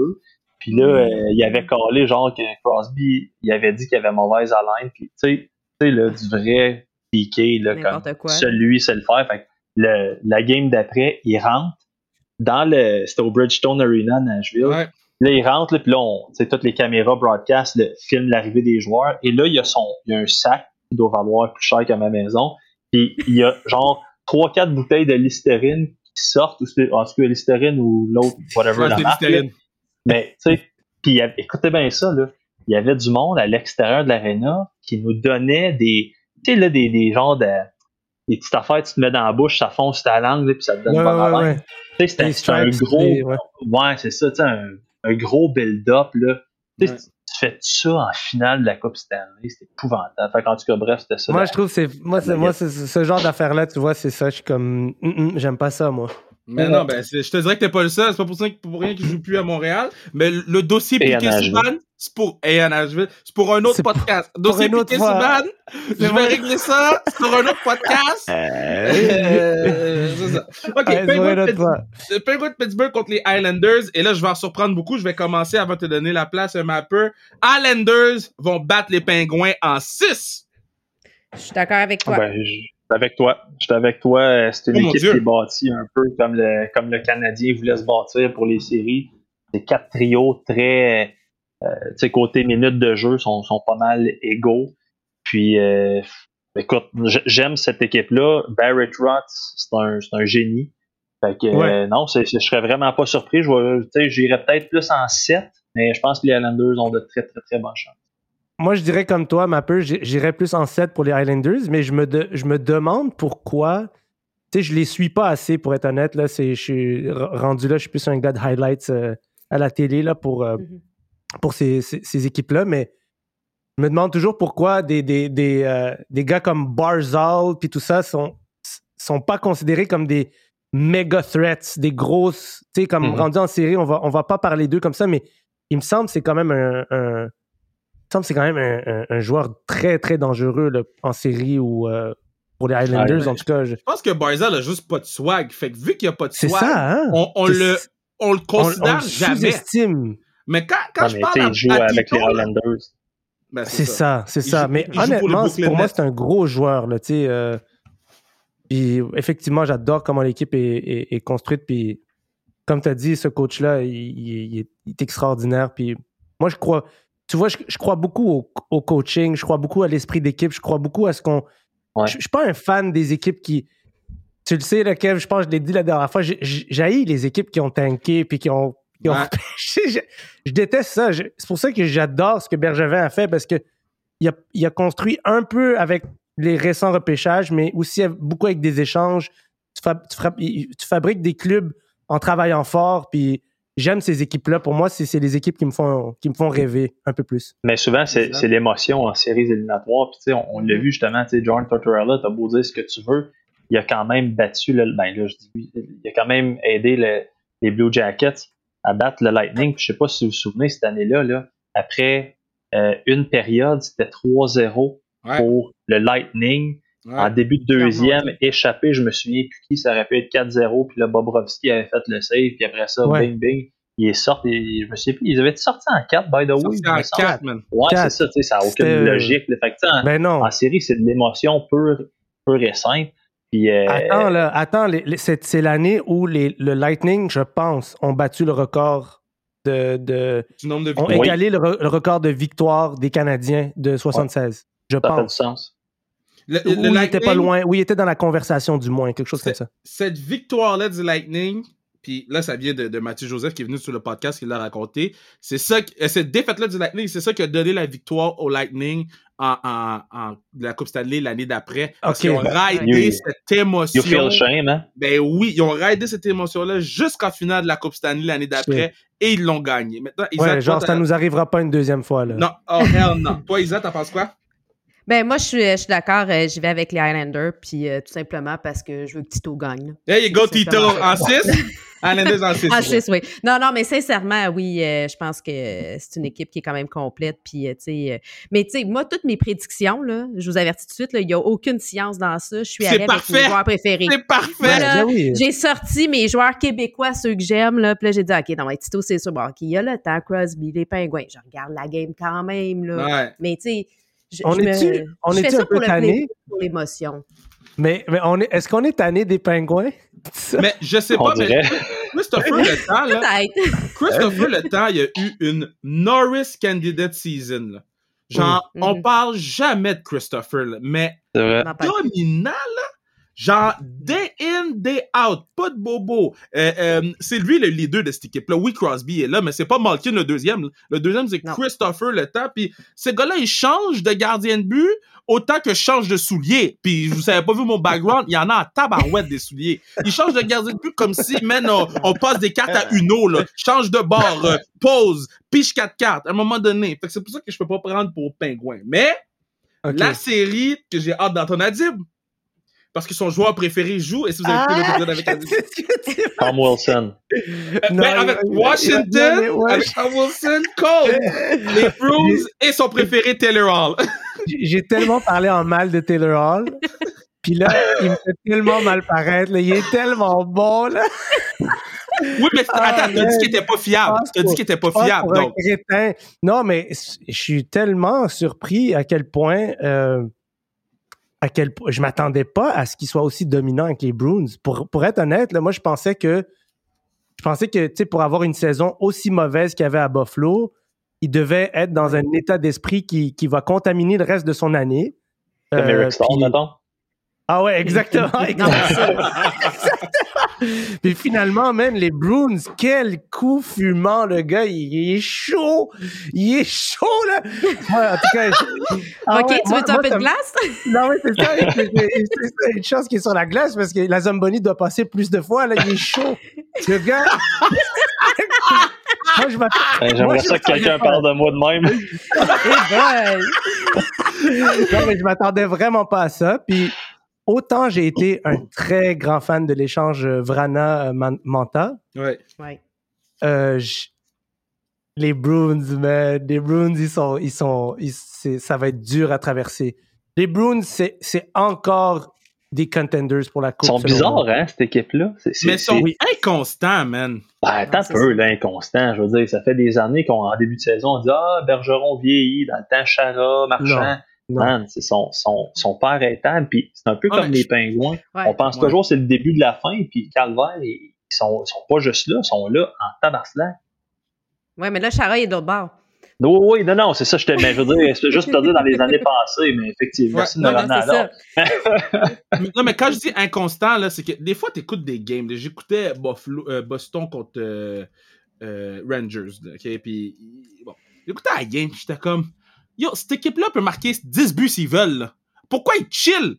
Puis là, euh, il avait collé, genre, que Crosby, il avait dit qu'il avait mauvaise haleine. Puis, tu sais, tu sais, là, du vrai piqué, là, comme celui, c'est le faire. Fait que le, la game d'après, il rentre dans le. C'était au Bridgestone Arena à Nashville. Ouais. Là, il rentre, là, puis là, on, toutes les caméras broadcast le, filment l'arrivée des joueurs. Et là, il y a son, il y a un sac qui doit valoir plus cher qu'à ma maison. Puis il y a genre 3-4 bouteilles de Listerine qui sortent, ou c'est- en tout cas Listerine ou l'autre, whatever la marque. là. Listerine. Mais, tu sais, puis écoutez bien ça, là. Il y avait du monde à l'extérieur de l'aréna qui nous donnait des, tu sais, là, des, des genres de, des petites affaires tu te mets dans la bouche, ça fonce ta langue, là, puis ça te donne Ouais, bonne ouais, ouais. Tu sais, c'était Les c'était un gros. les- ouais. C'est ça, un, un gros build-up, là. Tu sais, Ouais. tu fais ça en finale de la Coupe Stanley, c'est épouvantable. Fait qu'en tout cas, bref, c'était ça. Moi, je trouve que c'est. Moi, c'est, moi c'est, c'est- ce genre d'affaire-là, tu vois, c'est ça. Je suis comme. hum, hum, j'aime pas ça, moi. Mais non, ben, je te dirais que t'es pas le seul. C'est pas pour, ça, que- pour rien qu'il joue plus à Montréal. Mais le- le dossier. Subban, c'est pour, et à Nashville, c'est pour un autre podcast. Dossier. Subban, je vais régler ça sur un autre podcast. Euh, c'est ça. Ok, de l'autre Pittsburgh- contre les Islanders. Et là, je vais en surprendre beaucoup. Je vais commencer avant de te donner la place, un mapper. Islanders vont battre les Pingouins en 6. Je suis d'accord avec toi. Ben, je suis avec toi. Je suis avec toi. Euh, C'est une Oh équipe qui est bâtie un peu comme le, comme le Canadien voulait se bâtir pour les séries. C'est quatre trios très. Euh, tu sais, côté minutes de jeu, sont, sont pas mal égaux. Puis, euh, écoute, j'aime cette équipe-là. Barrett Roth, c'est un, un génie. Fait que, Ouais. euh, non, je serais vraiment pas surpris. J'irais peut-être plus en 7, mais je pense que les Islanders ont de très, très, très bonnes chances. Moi, je dirais comme toi, ma peu, j'irais plus en 7 pour les Highlanders, mais je me, de- je me demande pourquoi. Tu sais, je les suis pas assez, pour être honnête. Là, c'est, je suis rendu là, je suis plus un gars de highlights euh, à la télé là, pour, euh, Mhm. pour ces, ces- ces équipes-là, mais je me demande toujours pourquoi des, des, des, euh, des gars comme Barzal puis tout ça sont, sont pas considérés comme des méga threats, des grosses. Tu sais, comme Mhm. rendu en série, on va, on va pas parler d'eux comme ça, mais il me semble que c'est quand même un. un- il me semble que c'est quand même un, un- un joueur très, très dangereux là, en série ou euh, pour les Highlanders, Ouais. en tout cas. je- Je pense que Barzal a juste pas de swag. Fait que vu qu'il y a pas de C'est swag, ça, hein? on, on le, on le on, on considère le jamais. sous-estime. Mais quand, quand Ouais, je parle à, joue à avec Tito, les là, Islanders. ben, C'est ça, c'est ça. joue- Mais joue honnêtement, pour moi, c'est un gros joueur. Là, euh, puis effectivement, j'adore comment l'équipe est, est- est construite. Puis comme tu as dit, ce coach-là, il, il est extraordinaire. Puis moi, je crois, tu vois, je, je crois beaucoup au, au coaching, je crois beaucoup à l'esprit d'équipe, je crois beaucoup à ce qu'on. Ouais. Je, je suis pas un fan des équipes qui. Tu le sais, là, Kev, je pense que je l'ai dit la dernière fois, j'haïs les équipes qui ont tanké puis qui ont, qui ont Ouais. repêché. Je, je déteste ça. C'est pour ça que j'adore ce que Bergevin a fait parce que il a, il a construit un peu avec les récents repêchages, mais aussi beaucoup avec des échanges. Tu, tu fabriques des clubs en travaillant fort, puis j'aime ces équipes-là. Pour moi, c'est les équipes qui me font, qui me font rêver un peu plus. Mais souvent, c'est l'émotion en séries éliminatoires. Puis, tu sais, on, on l'a Mhm. vu justement, tu sais, John Tortorella, t'as beau dire ce que tu veux, il a quand même battu, le, ben là, je dis il a quand même aidé le- les Blue Jackets à battre le Lightning. Puis, je sais pas si vous vous souvenez, cette année-là, là, après euh, une période, c'était 3-0 Ouais, pour le Lightning. Ouais. En début de deuxième, échappé, je me souviens plus qui, ça aurait pu être 4-0, puis là, Bobrovski avait fait le save, puis après ça, Ouais. bing, bing, il est sorti, je me souviens plus, ils avaient sorti en 4, by the way. En me semble. 4, man. Ouais, c'est ça, tu sais, ça n'a aucune euh, logique. là. Fait que, en, Ben non. en série, c'est de l'émotion pure, pure et simple. Puis, euh, Attends, là, attends, c'est l'année où les, le Lightning, je pense, ont battu le record de. de Du nombre de ont victoires. Oui. égalé le, re- le record de victoire des Canadiens de 76. Je ça fait du pense. sens. Le, Ou le il était pas loin. Oui, il était dans la conversation, du moins, quelque chose comme ça. Cette victoire-là du Lightning, puis là, ça vient de, de Mathieu Joseph qui est venu sur le podcast, qui l'a raconté. C'est ça, euh, cette défaite-là du Lightning, c'est ça qui a donné la victoire au Lightning en, en, en de la Coupe Stanley l'année d'après. Parce Ok. qu'ils ont raidé You- cette émotion. You feel shame, hein? Ben oui, ils ont raidé cette émotion-là jusqu'en finale de la Coupe Stanley l'année d'après et ils l'ont gagné. Maintenant, Isa, Ouais, genre, ça nous arrivera pas une deuxième fois, là. Non, oh hell non. Toi, Isa, t'en penses quoi? Ben, moi, je suis, je suis d'accord. euh, J'y vais avec les Highlanders, puis euh, tout simplement parce que je veux que Tito gagne. là. There you go, Tito. En 6? Islanders en 6. Ah, je sais, oui. Non, non, mais sincèrement, oui, euh, je pense que c'est une équipe qui est quand même complète. Puis, euh, tu sais, euh, mais tu sais, moi, toutes mes prédictions, là, je vous avertis tout de suite, là, il n'y a aucune science dans ça. Je suis allée avec mes joueurs préférés. C'est parfait! Voilà. Ben oui. J'ai sorti mes joueurs québécois, ceux que j'aime, là. Puis là, j'ai dit, OK, non, mais Tito, c'est sûr. Bon, OK, il y a le temps, Crosby, les Pingouins. Je regarde la game quand même, là. Ouais. Mais tu sais, je, On est-tu- on ça un peu tanné? pour l'émotion. Mais, mais on est, est-ce qu'on est tanné des pingouins? Mais je sais On pas, mais. Christopher Le Temps, là, Peut-être. Christopher Le Temps, il y a eu une Norris Candidate Season. là. Genre, Mm. on Mhm. parle jamais de Christopher, là, mais dominant. Genre, day in, day out, pas de bobo. Euh, euh, c'est lui le leader de cette équipe-là. Oui, Crosby est là, mais c'est pas Malkin le deuxième. Le deuxième, c'est. Christopher le temps. Puis ce gars-là, il change de gardien de but autant que je change de souliers. Puis vous avez pas vu mon background, il y en a en tabarouette des souliers. Il change de gardien de but comme si, man, on, on passe des cartes à Uno, là. Change de bord, euh, pause, piche quatre cartes, à un moment donné. Fait que c'est pour ça que je peux pas prendre pour pingouin. Mais, la série que j'ai hâte d'entendre Adib. Parce que son joueur préféré joue, et si vous avez pris Ah! l'épisode avec Tom Wilson. Non, Ben, avec Washington, avec Tom Wilson, Cole, les Bruins et son préféré Taylor Hall. J'ai tellement parlé en mal de Taylor Hall. Puis là, il me fait tellement mal paraître. là. Il est tellement bon, là. Oui, mais Ah, attends, t'as man. dit qu'il était pas fiable. Ah, T'as dit qu'il était pas Ah, fiable, donc. Non, mais je suis tellement surpris à quel point. euh, à quel point je m'attendais pas à ce qu'il soit aussi dominant avec les Bruins. Pour, pour être honnête, là, moi, je pensais que. Je pensais que, tu sais, pour avoir une saison aussi mauvaise qu'il y avait à Buffalo, il devait être dans un état d'esprit qui, qui va contaminer le reste de son année. Euh, puis-. Ah ouais, exactement. Exactement. Puis finalement, man, les Bruins, quel coup fumant, le gars, il, il est chaud. Il est chaud, là. Moi, en tout cas, Ah OK, ouais, tu moi- veux un moi, peu ça de glace? Non, mais c'est ça. c'est- une chance qu'il est sur la glace parce que la Zamboni doit passer plus de fois, là. Il est chaud. Le gars. Moi, je m'attends. Ben, J'aimerais ça que quelqu'un parle de moi de même. Eh boy! Non, mais je m'attendais vraiment pas à ça. Puis autant j'ai été un très grand fan de l'échange euh, Vrana-Manta, Ouais. Ouais. euh, les Bruins, man, les Bruins, ils sont, ils sont, ils- ça va être dur à traverser. Les Bruins, c'est, encore des contenders pour la Ils coupe. sont selon bizarres, hein, cette équipe-là. Mais ils sont inconstants, man. Ben, attends un peu, ça. là, inconstant. Je veux dire, ça fait des années qu'en début de saison, on dit Ah, Bergeron vieillit, dans le temps, Chara, Marchand. Non. Man, c'est son, son, son pas arrêtable. Puis c'est un peu Ah, comme les je- pingouins. Ouais. On pense Ouais. toujours que c'est le début de la fin, puis Calvaire, ils sont, ils sont pas juste là, ils sont là en tabarcelac. Ouais, mais là, Chara est d'autre bord. Non, oui, non, non, c'est ça, je te, mais je veux dire, c'est juste pour te dire dans les années passées, mais effectivement, Ouais, non, me non. Mais- non, mais quand je dis inconstant, là, c'est que des fois, t'écoutes des games. J'écoutais Buffalo- euh, Boston contre euh, euh, Rangers. là, OK? Puis, bon, j'écoutais la game, j'étais comme, yo, cette équipe-là peut marquer 10 buts s'ils veulent. là. Pourquoi ils chill?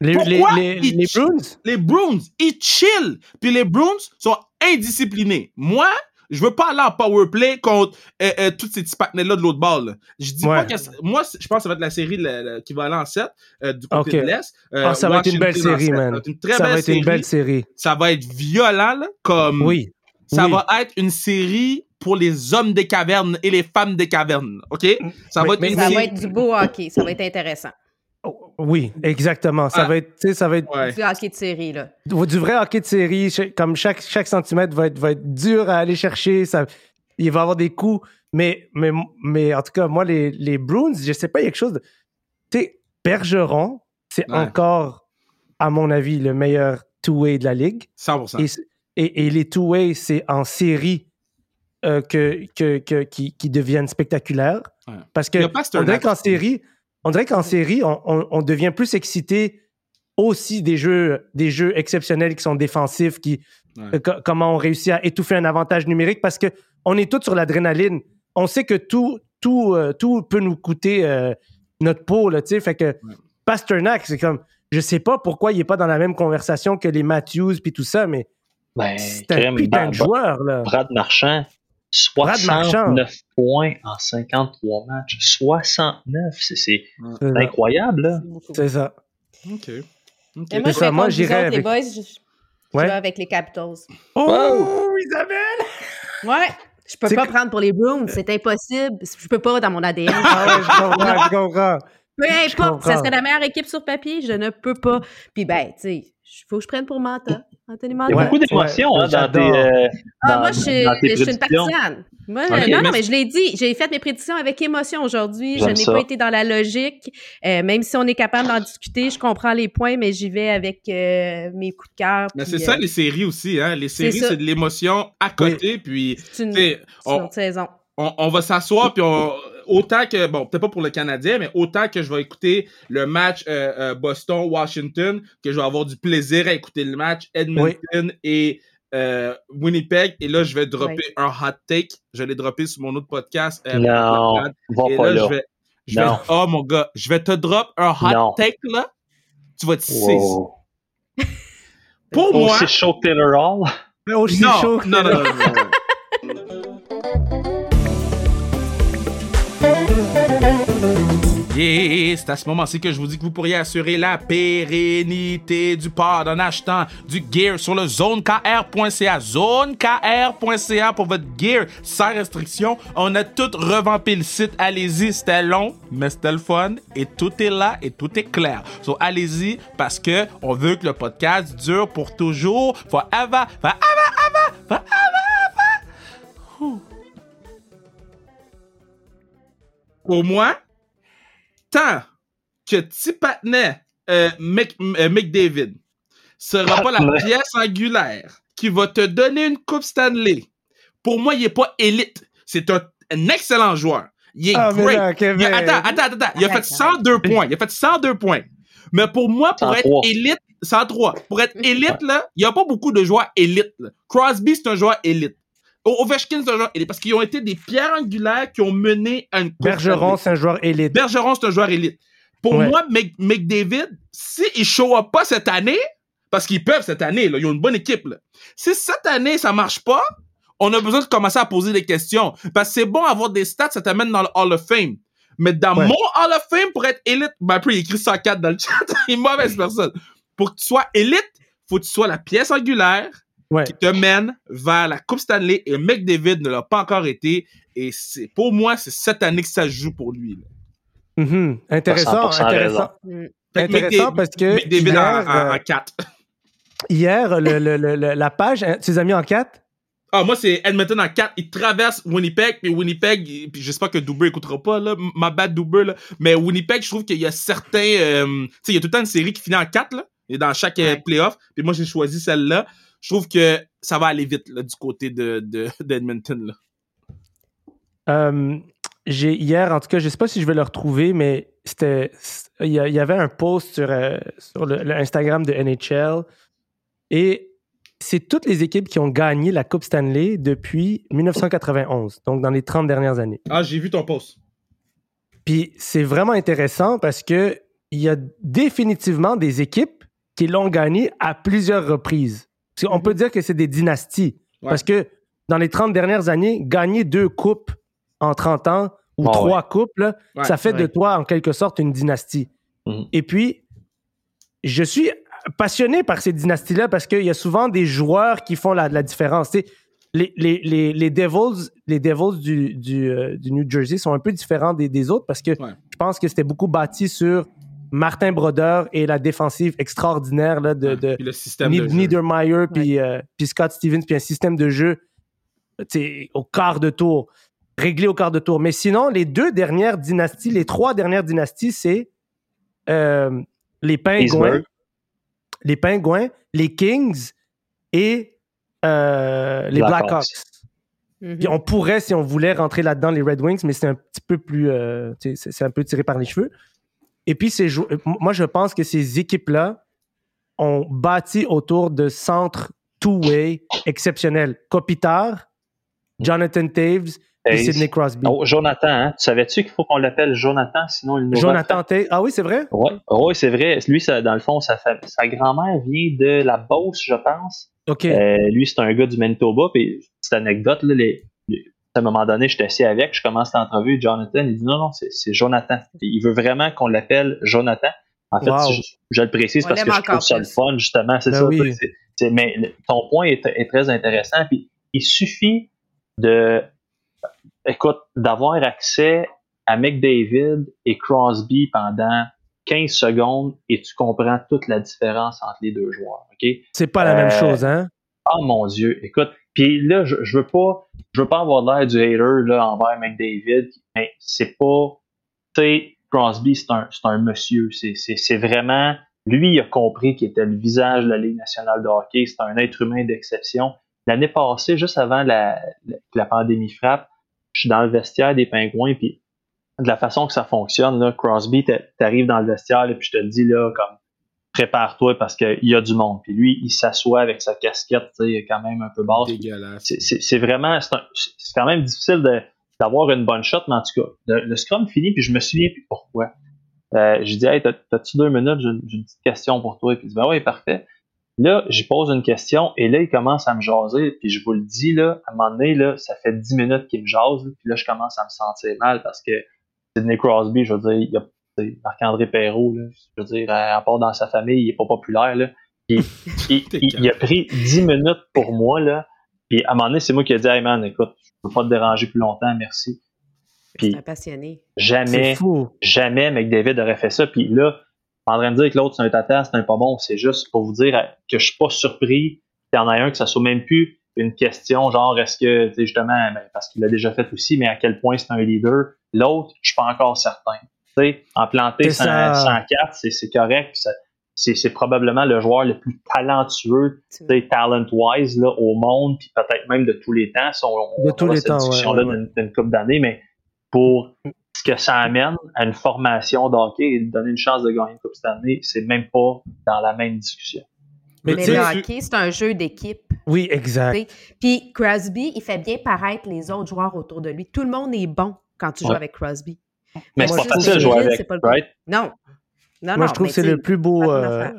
Les, les, Pourquoi les, les ch- Bruins, Les Bruins, ils chill. Puis les Bruins sont indisciplinés. Moi, je veux pas aller en power play contre euh, euh, tous ces petits partenaires-là de l'autre là. Je dis pas que... Moi, je pense que ça va être la série qui va aller en 7 euh, du côté de l'Est. Ah, ça va être une belle série, man. Ça va être une très ça belle va être série. une belle série. Ça va être violent, là, comme... Oui. Ça oui. va être une série pour les hommes des cavernes et les femmes des cavernes, OK? Ça Mais- va être mais- Ça série... va être du beau hockey. Ça va être intéressant. Oh, Oui, exactement. Ça Ah. va être, tu sais, ça va être Ouais. Du hockey de série, là. du du vrai hockey de série. Comme chaque, chaque centimètre va être, va être dur à aller chercher. Ça, il va y avoir des coups. Mais, mais, mais en tout cas, moi, les, les Bruins, je sais pas, il y a quelque chose de. Tu sais, Bergeron, c'est Ouais. encore, à mon avis, le meilleur two-way de la ligue. 100%. Et, et, et les two-way, c'est en série euh, que, que, que- qui, qui deviennent spectaculaires. Ouais. Parce que on dirait qu'en série, on dirait qu'en série, on, on- on devient plus excité aussi des jeux, des jeux exceptionnels qui sont défensifs, qui, Ouais. euh, co- comment on réussit à étouffer un avantage numérique parce que on est tous sur l'adrénaline. On sait que tout, tout, euh, tout peut nous coûter euh, notre peau, là, tu sais. Fait que Pasternak, c'est comme, je sais pas pourquoi il est pas dans la même conversation que les Matthews puis tout ça, mais Ben, c'est un putain de joueur, là. Brad Marchand, Brad Marchand. 69 points en 53 matchs. 69, c'est- incroyable, là. C'est ça. OK. Moi, je ça, j'irais les avec- boys. Je, je Ouais. vais avec les Capitals. Oh, Isabelle! Ouais. Je peux pas que- prendre pour les Bruins. C'est impossible. Je peux pas dans mon ADN. Ah ouais, je comprends, je comprends. Peu importe, ça serait la meilleure équipe sur papier, je ne peux pas. Puis ben, tu sais, il faut que je prenne pour Manta. Anthony Il y a Ouais, beaucoup d'émotions ouais, hein, dans tes. euh, Ah, dans- moi, je suis, dans tes je suis une partisane. Moi, non, mais non, mais je l'ai dit, j'ai fait mes prédictions avec émotion aujourd'hui. Je n'ai pas été dans la logique. Euh, même si on est capable d'en discuter, je comprends les points, mais j'y vais avec euh, mes coups de cœur. Mais c'est ça, les séries aussi. Hein? Les séries, c'est de l'émotion à côté. Puis, c'est une, on, saison. on, on va s'asseoir, puis on, autant que, bon, peut-être pas pour le Canadien, mais autant que je vais écouter le match euh, euh, Boston-Washington, que je vais avoir du plaisir à écouter le match Edmonton et euh, Winnipeg. Et là, je vais dropper un hot take. Je l'ai droppé sur mon autre podcast. Euh, non, va et pas là, là. je vais, je vais, oh mon gars, je vais te drop un hot Non. take là. Tu vas te. Wow. Pour moi, chaud que Taylor Hall? Non, non, non, non, non. Yeah, c'est à ce moment-ci que je vous dis que vous pourriez assurer la pérennité du pod en achetant du gear sur le zonekr.ca. Zonekr.ca pour votre gear sans restriction. On a tout revampé le site. Allez-y, c'était long, mais c'était le fun et tout est là et tout est clair. So allez-y parce que on veut que le podcast dure pour toujours. Forever, forever, ever, forever. Pour moi, tant que Tipatney euh, Mc- euh, McDavid sera pas la pièce angulaire qui va te donner une Coupe Stanley, pour moi, il est pas élite. C'est un, un excellent joueur. Il est Ah, great. là, Kevin. Il a- attends, attends, attends. Il a fait Arrête, 102 points. Il a fait 102 points. Mais pour moi, pour 103. être élite, 103. Pour être élite, là, il n'y a pas beaucoup de joueurs élites. Crosby, c'est un joueur élite. Ovechkin, c'est un joueur élite. Parce qu'ils ont été des pierres angulaires qui ont mené à une Bergeron, c'est un joueur élite. Bergeron, c'est un joueur élite. Pour Ouais. moi, Mc- McDavid, s'il show up pas cette année, parce qu'ils peuvent cette année, là, ils ont une bonne équipe. Là. Si cette année, ça marche pas, on a besoin de commencer à poser des questions. Parce que c'est bon avoir des stats, ça t'amène dans le Hall of Fame. Mais dans Ouais. mon Hall of Fame, pour être élite, ben après, il écrit 104 dans le chat, il est mauvaise personne. Pour que tu sois élite, faut que tu sois la pièce angulaire Ouais. qui te mène vers la Coupe Stanley. Et McDavid ne l'a pas encore été. Et c'est pour moi, c'est cette année que ça se joue pour lui. là. Mhm. Intéressant, 100% intéressant. Fait Intéressant McDavid- parce que McDavid hier, en, en, euh, en 4. Hier, le, le- le- le- la page, hein, tu les as mis en 4? Ah, moi, c'est Edmonton en 4. Il traverse Winnipeg, puis Winnipeg, puis j'espère que Duber écoutera pas, là, ma bad Duber, là. Mais Winnipeg, je trouve qu'il y a certains, euh, tu sais, il y a tout le temps une série qui finit en 4, là, et dans chaque euh, Ouais. playoff. Puis moi, j'ai choisi celle-là. Je trouve que ça va aller vite, là, du côté de, de, d'Edmonton. Euh, j'ai hier, en tout cas, je sais pas si je vais le retrouver, mais c'était, il y, avait un post sur, euh, sur le, le Instagram de NHL et c'est toutes les équipes qui ont gagné la Coupe Stanley depuis 1991, donc dans les 30 dernières années. Ah, j'ai vu ton post. Puis c'est vraiment intéressant parce que il y a définitivement des équipes qui l'ont gagné à plusieurs reprises. Qu'on peut dire que c'est des dynasties. Ouais. Parce que dans les 30 dernières années, gagner deux coupes en 30 ans ou Ah trois coupes, là, Ouais, ça fait de toi en quelque sorte une dynastie. Mhm. Et puis, je suis passionné par ces dynasties-là parce qu'il y a souvent des joueurs qui font la, la différence. Tu sais, les, les, les, les Devils, les Devils du, du, euh, du New Jersey sont un peu différents des, des autres parce que Ouais. je pense que c'était beaucoup bâti sur Martin Brodeur et la défensive extraordinaire là, de, de Puis le système Ni- de jeu. Niedermeyer puis, euh, puis Scott Stevens puis un système de jeu au quart de tour, réglé au quart de tour. Mais sinon, les deux dernières dynasties, les trois dernières dynasties, c'est euh, les Pingouins, les Pingouins, les Kings et euh, les Blackhawks. Mhm. Puis on pourrait, si on voulait, rentrer là-dedans les Red Wings, mais c'est un petit peu plus. euh, c'est un peu tiré par les cheveux. Et puis, ces jou- moi, je pense que ces équipes-là ont bâti autour de centres two-way exceptionnels. Kopitar, Jonathan Taves et. Sidney Crosby. Oh, Jonathan, hein? Tu savais-tu qu'il faut qu'on l'appelle Jonathan, sinon il nous Jonathan Taves. Ah oui, c'est vrai? Oui, ouais, c'est vrai. Lui, ça, dans le fond, sa, grand-mère vient de la Beauce, je pense. OK. Euh, lui, c'est un gars du Manitoba. Puis, petite anecdote, là, les- à un moment donné, j'étais assis avec, je commence l'entrevue, Jonathan, il dit non, non, c'est Jonathan. Il veut vraiment qu'on l'appelle Jonathan. En fait, Wow. je, je le précise On parce que je trouve ça le fun, justement. C'est Ben ça. oui. mais ton point est, est très intéressant. Puis, il suffit de, écoute, d'avoir accès à McDavid et Crosby pendant 15 secondes et tu comprends toute la différence entre les deux joueurs. OK? c'est pas la même euh, chose, hein? Oh mon Dieu, écoute, puis là, je, veux pas, je veux pas avoir l'air du hater là, envers McDavid, mais c'est pas, tu sais, Crosby, c'est un, un monsieur, c'est, vraiment, lui, il a compris qu'il était le visage de la Ligue nationale de hockey, c'est un être humain d'exception. L'année passée, juste avant la, que la pandémie frappe, je suis dans le vestiaire des Pingouins, puis de la façon que ça fonctionne, là, Crosby, t'arrives dans le vestiaire, et puis je te dis, là, comme, prépare-toi parce qu'il y a du monde. Puis lui, il s'assoit avec sa casquette, tu sais, quand même un peu basse. C'est vraiment, c'est quand même difficile d'avoir une bonne shot, mais en tout cas, le, scrum finit, puis je me souviens plus pourquoi. Euh, je dis, hey, t'as-tu deux minutes? J'ai une petite question pour toi. Puis il dit, ben oui, parfait. Là, j'y pose une question et là, il commence à me jaser. Puis je vous le dis, là, à un moment donné, là, ça fait dix minutes qu'il me jase. Puis là, je commence à me sentir mal parce que Sidney Crosby, je veux dire, il a Marc-André Perrault, là, je veux dire, à, part dans sa famille, il est pas populaire. Là. Il, il, a pris 10 minutes pour moi, là. Puis à un moment donné, c'est moi qui ai dit Hey man, écoute, je peux pas te déranger plus longtemps, merci. Puis passionné. Jamais, jamais McDavid aurait fait ça. Puis là, en train de dire que l'autre c'est un tata, c'est un pas bon, c'est juste pour vous dire que je suis pas surpris qu'il y en a un que ça soit même plus une question genre est-ce que, tu sais, justement, ben, parce qu'il l'a déjà fait aussi, mais à quel point c'est un leader. L'autre, je suis pas encore certain en planter 104, c'est correct. C'est probablement le joueur le plus talentueux, talent-wise, au monde, puis peut-être même de tous les temps. Si on, de tous les temps, discussion-là d'une couple d'années, mais pour ce que ça amène à une formation d'hockey et donner une chance de gagner une coupe cette année, c'est même pas dans la même discussion. Mais, le hockey, c'est un jeu d'équipe. Oui, exact. Puis Crosby, il fait bien paraître les autres joueurs autour de lui. Tout le monde est bon quand tu joues avec Crosby. Mais c'est pas facile de jouer avec, right? Non. non. Moi, je trouve que c'est le plus beau. Euh,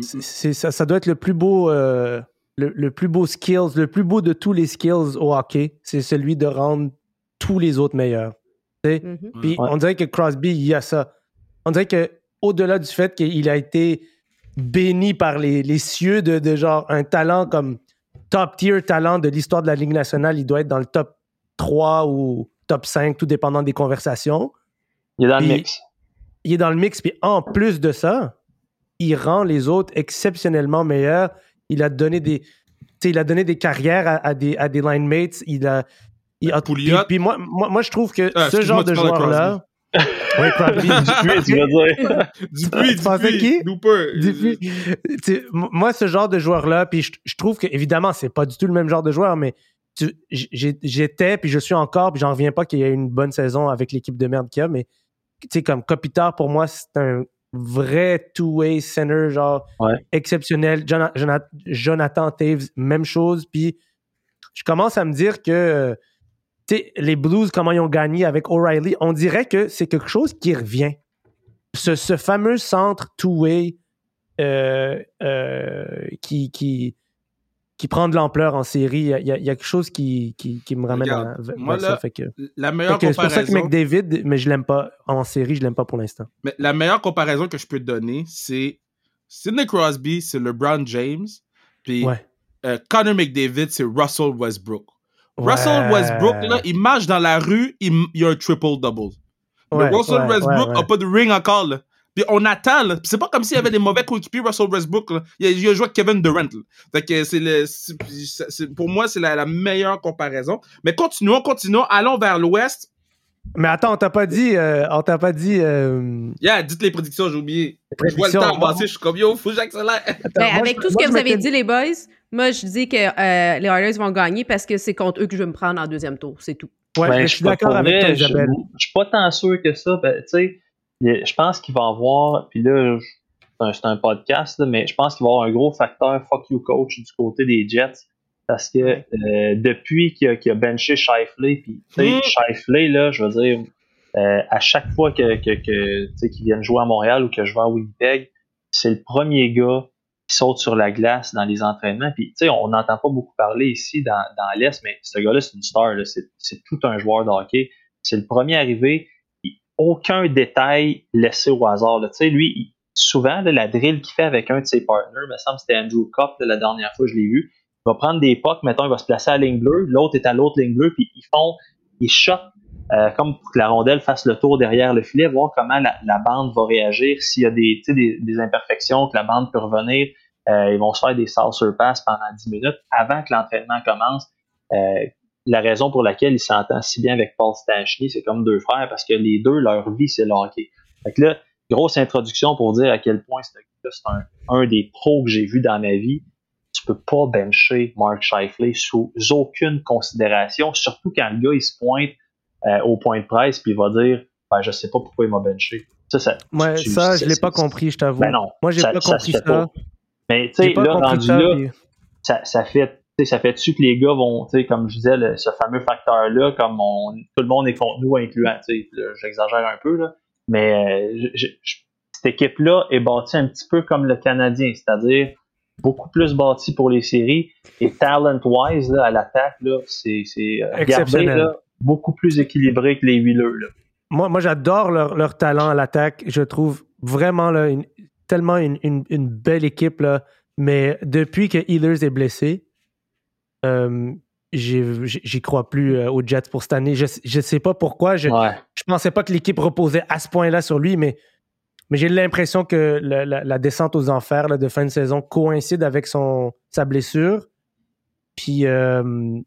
ça, ça, doit être le plus beau. Euh, le, plus beau skills, le plus beau de tous les skills au hockey, c'est celui de rendre tous les autres meilleurs. Mm-hmm. Puis on dirait que Crosby, il y a ça. On dirait que au-delà du fait qu'il a été béni par les, les cieux de, de, genre un talent comme top tier talent de l'histoire de la Ligue nationale, il doit être dans le top 3 ou top 5, tout dépendant des conversations. Il est dans le mix. Il est dans le mix, puis en plus de ça, il rend les autres exceptionnellement meilleurs. Il a donné des, il a donné des carrières à, des, à des line mates. Il a, il a puis, moi, moi, moi, je trouve que ah, ce genre de joueur-là. oui, Crosby. Dupuis, tu veux dire. Dupuis, Dupuis. Dupuis. Moi, ce genre de joueur-là, puis je, je, trouve que, évidemment, c'est pas du tout le même genre de joueur, mais j'étais, puis je suis encore, puis j'en reviens pas qu'il y ait une bonne saison avec l'équipe de merde qu'il y a, mais tu sais, comme Kopitar, pour moi, c'est un vrai two-way center, genre exceptionnel. Jonathan, Jonathan Taves, même chose. Puis je commence à me dire que tu sais, les Blues, comment ils ont gagné avec O'Reilly, on dirait que c'est quelque chose qui revient. Ce, ce fameux centre two-way euh, euh, qui, qui, qui prend de l'ampleur en série. Il y, a, quelque chose qui, qui, me ramène à, moi, ça. Fait que, la meilleure comparaison... C'est pour ça que McDavid, mais je l'aime pas en série, je l'aime pas pour l'instant. Mais la meilleure comparaison que je peux te donner, c'est Sidney Crosby, c'est LeBron James, puis euh, Connor McDavid, c'est Russell Westbrook. Russell Westbrook, là, il marche dans la rue, il, y a un triple-double. Russell Westbrook n'a pas de ring encore, là. Puis on attend, là. c'est pas comme s'il y avait des mauvais coéquipiers, Russell Westbrook. Là. Il, a, il a joué avec Kevin Durant. Fait que c'est le, c'est, pour moi, c'est la, meilleure comparaison. Mais continuons, continuons. Allons vers l'ouest. Mais attends, on t'a pas dit. Euh, on t'a pas dit. Euh... Yeah, dites les prédictions, j'ai oublié. Je vois le temps passer, je suis comme yo, faut que j'accélère. Ben, avec tout ce que vous avez dit, les boys, moi, je dis que euh, les Oilers vont gagner parce que c'est contre eux que je vais me prendre en deuxième tour, c'est tout. Ouais, ben, je suis d'accord avec toi, Isabelle. Je suis pas tant sûr que ça. Ben, tu sais je pense qu'il va avoir, puis là, c'est un, podcast, mais je pense qu'il va y avoir un gros facteur fuck you coach du côté des Jets. Parce que euh, depuis qu'il a, benché Shifley, puis mm. Shifley, là, je veux dire, euh, à chaque fois que, que, que qu'ils viennent jouer à Montréal ou que je vais à Winnipeg, c'est le premier gars qui saute sur la glace dans les entraînements. Puis, tu sais, on n'entend pas beaucoup parler ici dans, dans l'Est, mais ce gars-là, c'est une star. C'est tout un joueur de hockey. C'est le premier arrivé aucun détail laissé au hasard. Sais, lui, souvent, la drill qu'il fait avec un de ses partners, il me semble que c'était Andrew Cup la dernière fois que je l'ai vu, il va prendre des pucks, mettons, il va se placer à la ligne bleue, l'autre est à l'autre ligne bleue, puis ils font, ils shot euh, comme pour que la rondelle fasse le tour derrière le filet, voir comment la, bande va réagir, s'il y a des, des, des, imperfections, que la bande peut revenir. Euh, ils vont se faire des saucer pass pendant 10 minutes avant que l'entraînement commence. Euh, la raison pour laquelle il s'entend si bien avec Paul Stachny, c'est comme deux frères, parce que les deux, leur vie, c'est le hockey. Fait que là, grosse introduction pour dire à quel point c'est un, un des pros que j'ai vu dans ma vie. Tu peux pas bencher Mark Shifley sous aucune considération, surtout quand le gars, il se pointe euh, au point de presse, puis il va dire ben, Je sais pas pourquoi il m'a benché. Ça, ça, ouais, tu, ça je l'ai pas compris, je t'avoue. Ben non, Moi, j'ai pas compris ça. ça. Mais tu sais, là, rendu là, puis... ça, ça fait ça fait-tu que les gars vont, comme je disais, le, ce fameux facteur-là, comme on, tout le monde est contre nous, incluant, j'exagère un peu, là, mais euh, je, je, cette équipe-là est bâtie un petit peu comme le Canadien, c'est-à-dire beaucoup plus bâtie pour les séries et talent-wise à l'attaque, c'est euh, beaucoup plus équilibré que les Wheelers. Moi, moi j'adore leur, leur, talent à l'attaque. Je trouve vraiment là, une, tellement une, une, une, belle équipe. Là. Mais depuis que Healers est blessé, j'y crois plus euh, aux Jets pour cette année. Je ne sais pas pourquoi. Je ne pensais pas que l'équipe reposait à ce point-là sur lui, mais, mais j'ai l'impression que la, descente aux enfers de fin de saison coïncide avec son, sa blessure. Puis, euh,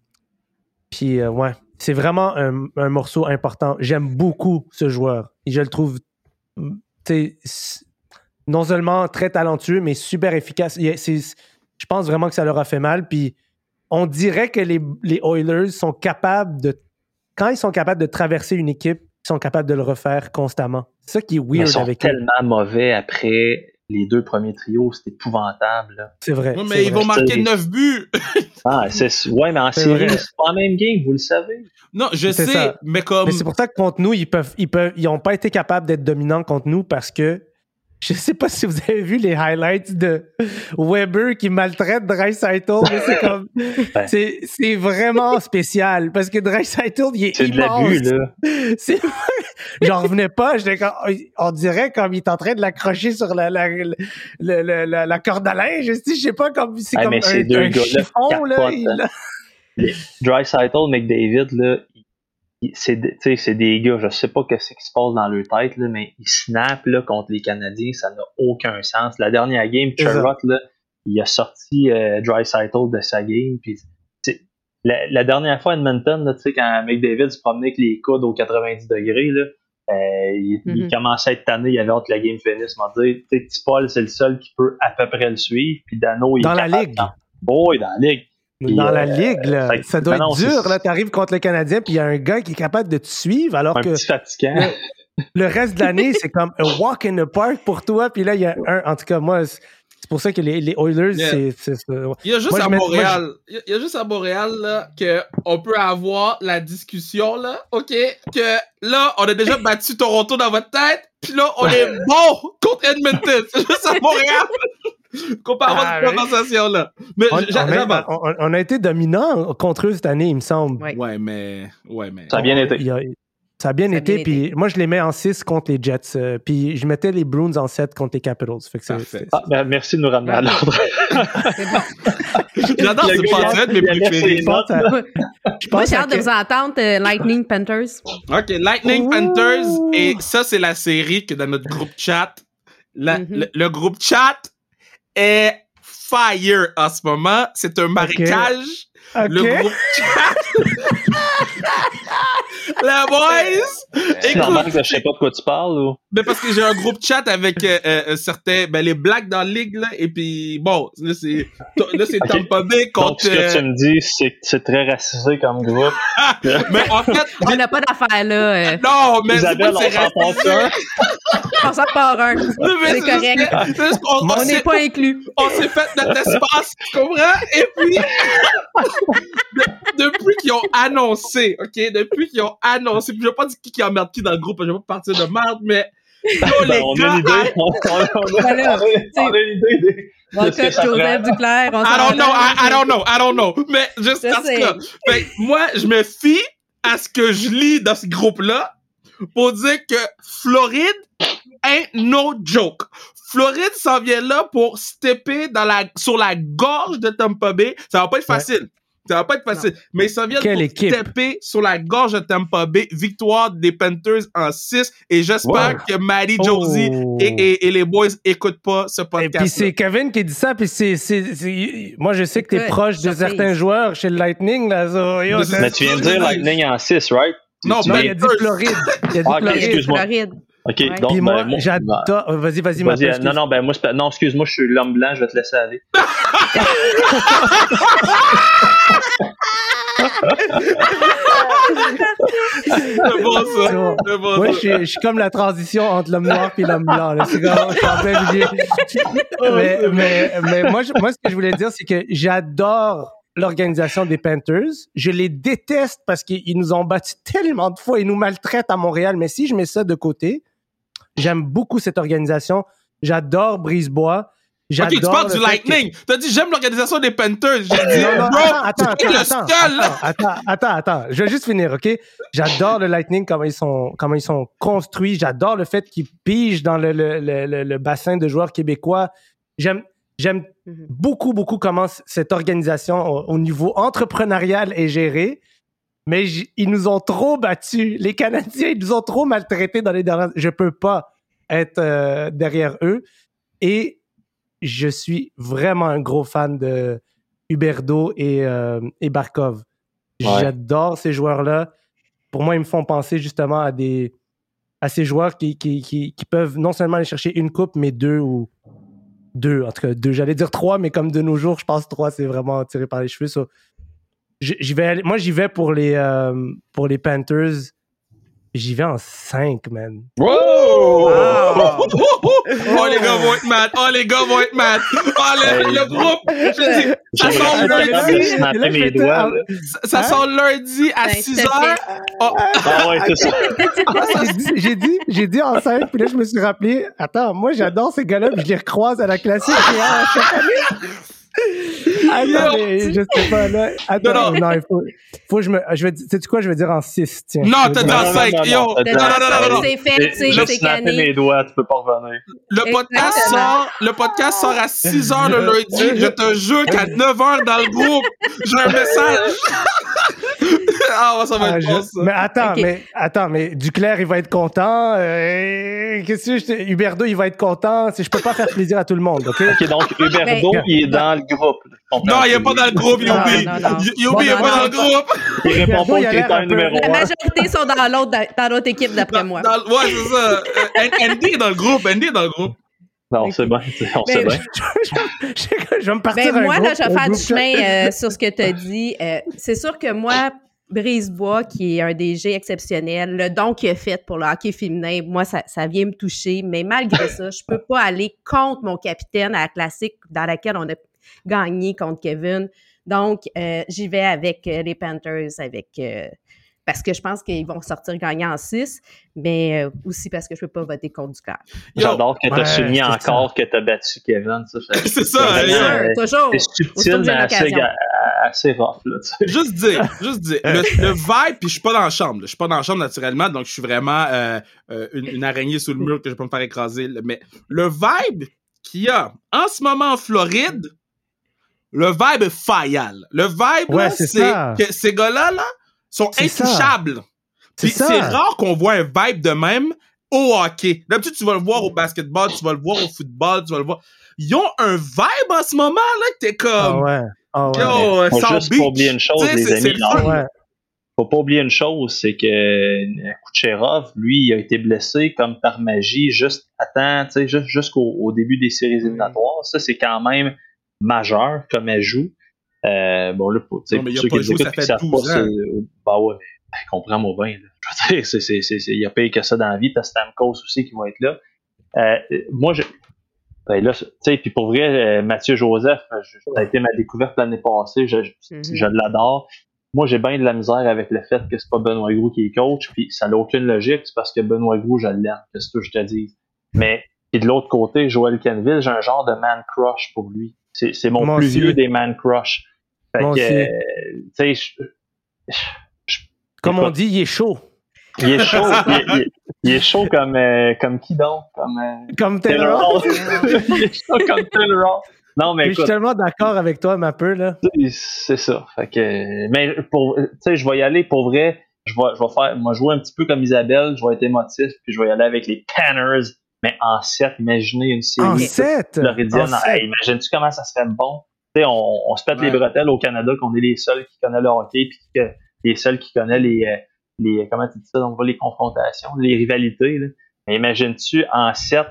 puis ouais, c'est vraiment un, un, morceau important. J'aime beaucoup ce joueur. Et je le trouve non seulement très talentueux, mais super efficace. Je pense vraiment que ça leur a fait mal. Puis on dirait que les, les Oilers sont capables de. Quand ils sont capables de traverser une équipe, ils sont capables de le refaire constamment. C'est ça qui est weird ils sont avec tellement mauvais après les deux premiers trios, c'est épouvantable. C'est vrai. mais ils vont marquer 9 buts. ah, c'est ouais, mais en série, c'est pas la même game, vous le savez. Non, je sais, mais comme. Mais c'est pour ça que contre nous, ils peuvent, ils peuvent, ils ont pas été capables d'être dominants contre nous parce que je sais pas si vous avez vu les highlights de Weber qui maltraite Dreisaitl, mais c'est comme c'est, c'est vraiment spécial parce que Dreisaitl il est, immense. de l'abus là. C'est j'en revenais pas, on dirait comme il est en train de l'accrocher sur la la, la, la, la corde à linge, je sais pas comme c'est comme un, un chiffon là. là. Dreisaitl, McDavid là, c'est des gars, je sais pas ce qui se passe dans leur tête, là, mais ils snappent là, contre les Canadiens, ça n'a aucun sens. La dernière game, Sherrod, là, il a sorti euh, Dry de sa game. Puis, la, la, dernière fois à Edmonton, là, quand McDavid se promenait avec les coudes aux 90 degrés, là, euh, il, il, mm-hmm. commençait à être tanné, il avait hâte que la game finisse. Il m'a dit, Paul, c'est le seul qui peut à peu près le suivre. Puis Dano, il dans la ligue. Oh, oui, dans la ligue dans la euh, ligue, là, ça doit être dur. Là, t'arrives contre le Canadien, puis il y a un gars qui est capable de te suivre, alors un que petit fatigant. Le, reste de l'année, c'est comme un walk in the park pour toi. Puis là, il y a un. En tout cas, moi, c'est pour ça que les, les Oilers, c'est. Il y a juste à Montréal. il y a juste à Montréal là que on peut avoir la discussion là, ok, que là, on a déjà battu Toronto dans votre tête, puis là, on est bon contre Edmonton. C'est juste à Montréal. Comparons ah, cette conversation-là. Mais on, on, on, on, a été dominant contre eux cette année, il me semble. Ouais, mais. Ouais, mais. Ça a bien été. ça a bien été, puis moi je les mets en 6 contre les Jets, euh, puis je mettais les Bruins en 7 contre les Capitals. Fait que c'est, ah, ben, merci de nous ramener à l'ordre. J'adore ce pas mes préférés. Moi j'ai hâte de vous entendre euh, Lightning Panthers. Ok, Lightning Panthers, et ça c'est la série que dans notre groupe chat, mm-hmm. le groupe chat est fire en ce moment. C'est un marécage. Le groupe La boys! C'est normal que je sais pas de quoi tu parles ou? Ben parce que j'ai un groupe chat avec euh, euh, certains, ben les blacks dans la ligue là, et puis bon, là c'est, là c'est okay. Tampa Bay contre. Donc, ce que tu euh, me dis, c'est c'est très racisé comme groupe. mais en fait, on n'a pas d'affaires là. Euh... Non, mais Isabelle, c'est pas on s'en un. on s'en part un. C'est correct. on n'est pas inclus. On s'est fait notre espace, tu comprends? Et puis, depuis qu'ils ont annoncé, ok, depuis qu'ils ont annoncé, puis je vais pas dire qui qui emmerde qui dans le groupe, je vais pas partir de merde, mais Yo, ben, on, a une idée. On, on, on, a une idée des. Joseph Duclair. I don't know, I, I, don't know, I don't know. Mais juste parce que, fait, moi, je me fie à ce que je lis dans ce groupe-là pour dire que Floride ain't no joke. Floride s'en vient là pour stepper dans la, sur la gorge de Tampa Bay. Ça va pas être facile. Ça va pas être facile. Mais ça vient équipe? taper sur la gorge de Tampa Bay. Victoire des Panthers en 6. Et j'espère que Maddie Josie oh. et, et, les boys écoutent pas ce podcast. Et puis c'est Kevin qui dit ça. Puis c'est, moi, je sais que tu es proche de certains joueurs chez le Lightning. Là, mais tu viens de dire Lightning en 6, right? Non, mais il a dit Floride. Il a dit ah. Floride. OK, ouais. donc, moi, ben, j'adore. Vas-y, vas-y, vas Non, non, ben, moi, non, excuse-moi, je suis l'homme blanc, je vais te laisser aller. C'est bon, ça. Bon. Moi, ça. je suis, je suis comme la transition entre l'homme noir et l'homme blanc. là. C'est comme, je milieu. mais, mais, mais moi, je- moi, ce que je voulais dire, c'est que j'adore l'organisation des Panthers. Je les déteste parce qu'ils nous ont battus tellement de fois. Ils nous maltraitent à Montréal. Mais si je mets ça de côté, j'aime beaucoup cette organisation. J'adore Brisebois. Ok, tu parles le du fait que- Lightning. T'as dit j'aime l'organisation des Panthers. J'ai dit, non, non, bro, attends, attends, le attends, seul, attends, attends, attends. Je vais juste finir, OK? J'adore le Lightning, comment ils sont, comment ils sont construits. J'adore le fait qu'ils pigent dans le, le, le, le- le bassin de joueurs québécois. J'aime, j'aime Mhm. beaucoup, beaucoup comment c- cette organisation au, au niveau entrepreneurial est gérée. Mais j- ils nous ont trop battus. Les Canadiens, ils nous ont trop maltraités dans les dernières... Je peux pas être euh, derrière eux. Et je suis vraiment un gros fan de Huberdo et, euh, et Barkov. Ouais. J'adore ces joueurs-là. Pour moi, ils me font penser justement à des à ces joueurs qui, qui, qui, qui peuvent non seulement aller chercher une coupe, mais deux ou deux, en tout cas deux. J'allais dire trois, mais comme de nos jours, je pense trois, c'est vraiment tiré par les cheveux. so, vais moi, j'y vais pour les, euh, pour les Panthers. J'y vais en 5, man. Wow! Oh, les gars vont être mad. Oh, les gars vont être mad. Oh, le, le groupe. Je dis, ça sort lundi. là. Ça, ça Hein? sort lundi à Ben, 6 tout à heures. Oh, Ah ouais, c'est ça. j'ai dit, j'ai dit, j'ai dit en 5, puis là, je me suis rappelé, attends, moi, j'adore ces gars-là, puis je les recroise à la classique et à chaque année. Attends, mais je sais pas, là. Attends, Non, non, il faut, faut que je me, je vais, sais-tu quoi, je vais dire en 6, tiens. Non, t'as dit en en non, 5. non, Yo, non, non, non, non, non, non. C'est fait, c'est J'ai snappé mes doigts, tu peux pas revenir. Le podcast Exactement. sort, le podcast sort à 6 heures le lundi. Je te jure qu'à 9 heures dans le groupe, j'ai un message. ah, ça va Ah, être je- bon, ça. Mais attends, Ok. mais attends, mais Duclair, il va être content. euh, Qu'est-ce que je Huberdo, il va être content. Je peux pas faire plaisir à tout le monde, ok? Ok, donc Huberdo, il est dans le groupe. Non, il est pas dans le groupe, Yobi. Yobi Bon, est non, pas dans le groupe. Il répond pas au critère un numéro La 1. majorité sont dans l'autre, dans, dans l'autre équipe, d'après moi. Ouais, c'est ça. Euh, Andy est dans le groupe. Andy est dans le groupe. Non, c'est bon, on sait bien. je vais me partir Ben, moi, là, je vais faire du chemin euh, sur ce que tu as dit. Euh, c'est sûr que moi, Brisebois, qui est un DG exceptionnel, le don qu'il a fait pour le hockey féminin, moi, ça, ça vient me toucher. Mais malgré ça, je peux pas aller contre mon capitaine à la classique dans laquelle on a gagné contre Kevin. Donc, euh, j'y vais avec euh, les Panthers, avec euh, parce que je pense qu'ils vont sortir gagnants en 6, mais euh, aussi parce que je peux pas voter contre du cœur. J'adore que tu as Ouais, souligné c'est encore que tu as battu Kevin. C'est ça, euh, toujours. C'est subtil, mais assez, assez rough. Là, tu sais. Juste dire, juste dire. Le, le vibe, puis je suis pas dans la chambre. Je suis pas dans la chambre naturellement, donc je suis vraiment une, une araignée sous le mur que je peux me faire écraser. là. Mais le vibe qu'il y a en ce moment en Floride, le vibe est faillal. Le vibe, Ouais, c'est que ces gars-là là, sont intouchables. C'est Puis ça. c'est rare qu'on voit un vibe de même au hockey. D'habitude, tu vas le voir au basketball, tu vas le voir au football, tu vas le voir. Ils ont un vibe en ce moment, là, que t'es Ah comme. ouais. Ah ouais. Yo, juste Beach. pas oublier une chose, les amis. non. Ouais. faut pas oublier une chose, c'est que Kucherov, lui, il a été blessé comme par magie juste attends, tu sais, juste- jusqu'au au début des séries éliminatoires. Ça, c'est quand même majeur comme ajout. Euh, bon, là, pour, tu sais, Non, mais pour ceux pas qui écoutent qui savent 12 pas, c'est- bah ouais, mais ben, comprends-moi bien. là. Je veux dire, c'est, c'est, c'est, c'est- il y a payé que ça dans la vie. T'as Stamkos aussi qui va être là. Euh, moi, je, ben là, tu sais, puis pour vrai, euh, Mathieu Joseph, je- ça a été ma découverte l'année passée. Je, je, Mhm. je l'adore. Moi, j'ai bien de la misère avec le fait que c'est pas Benoît Gros qui est coach, puis ça n'a aucune logique, c'est parce que Benoît Gros, je l'aime, c'est ce que je te dis? Mais, et de l'autre côté, Joël Canville, j'ai un genre de man crush pour lui. C'est, mon plus aussi. vieux des man crush. Fait que, euh, tu sais, je- Comme on dit, il est chaud. il est chaud, il, est- il est- il est chaud comme, euh, comme qui donc? Comme, euh, Comme Taylor Taylor. Hall. il est chaud comme Taylor. Non, mais Je suis tellement d'accord avec toi, ma peu, là. c'est ça. Fait que, mais pour, tu sais, je vais y aller pour vrai. Je vais, je vais faire, moi, jouer un petit peu comme Isabelle. Je vais être émotif, puis je vais y aller avec les Panners, mais en 7. Imaginez une En série 7. floridienne. En. Hey, Imagines-tu comment ça serait bon? Tu sais, on, on se pète les bretelles au Canada qu'on est les seuls qui connaissent le hockey, puis que les seuls qui connaissent les, euh, les comment tu dis ça, donc les confrontations, les rivalités. Là. Mais imagines-tu en 7,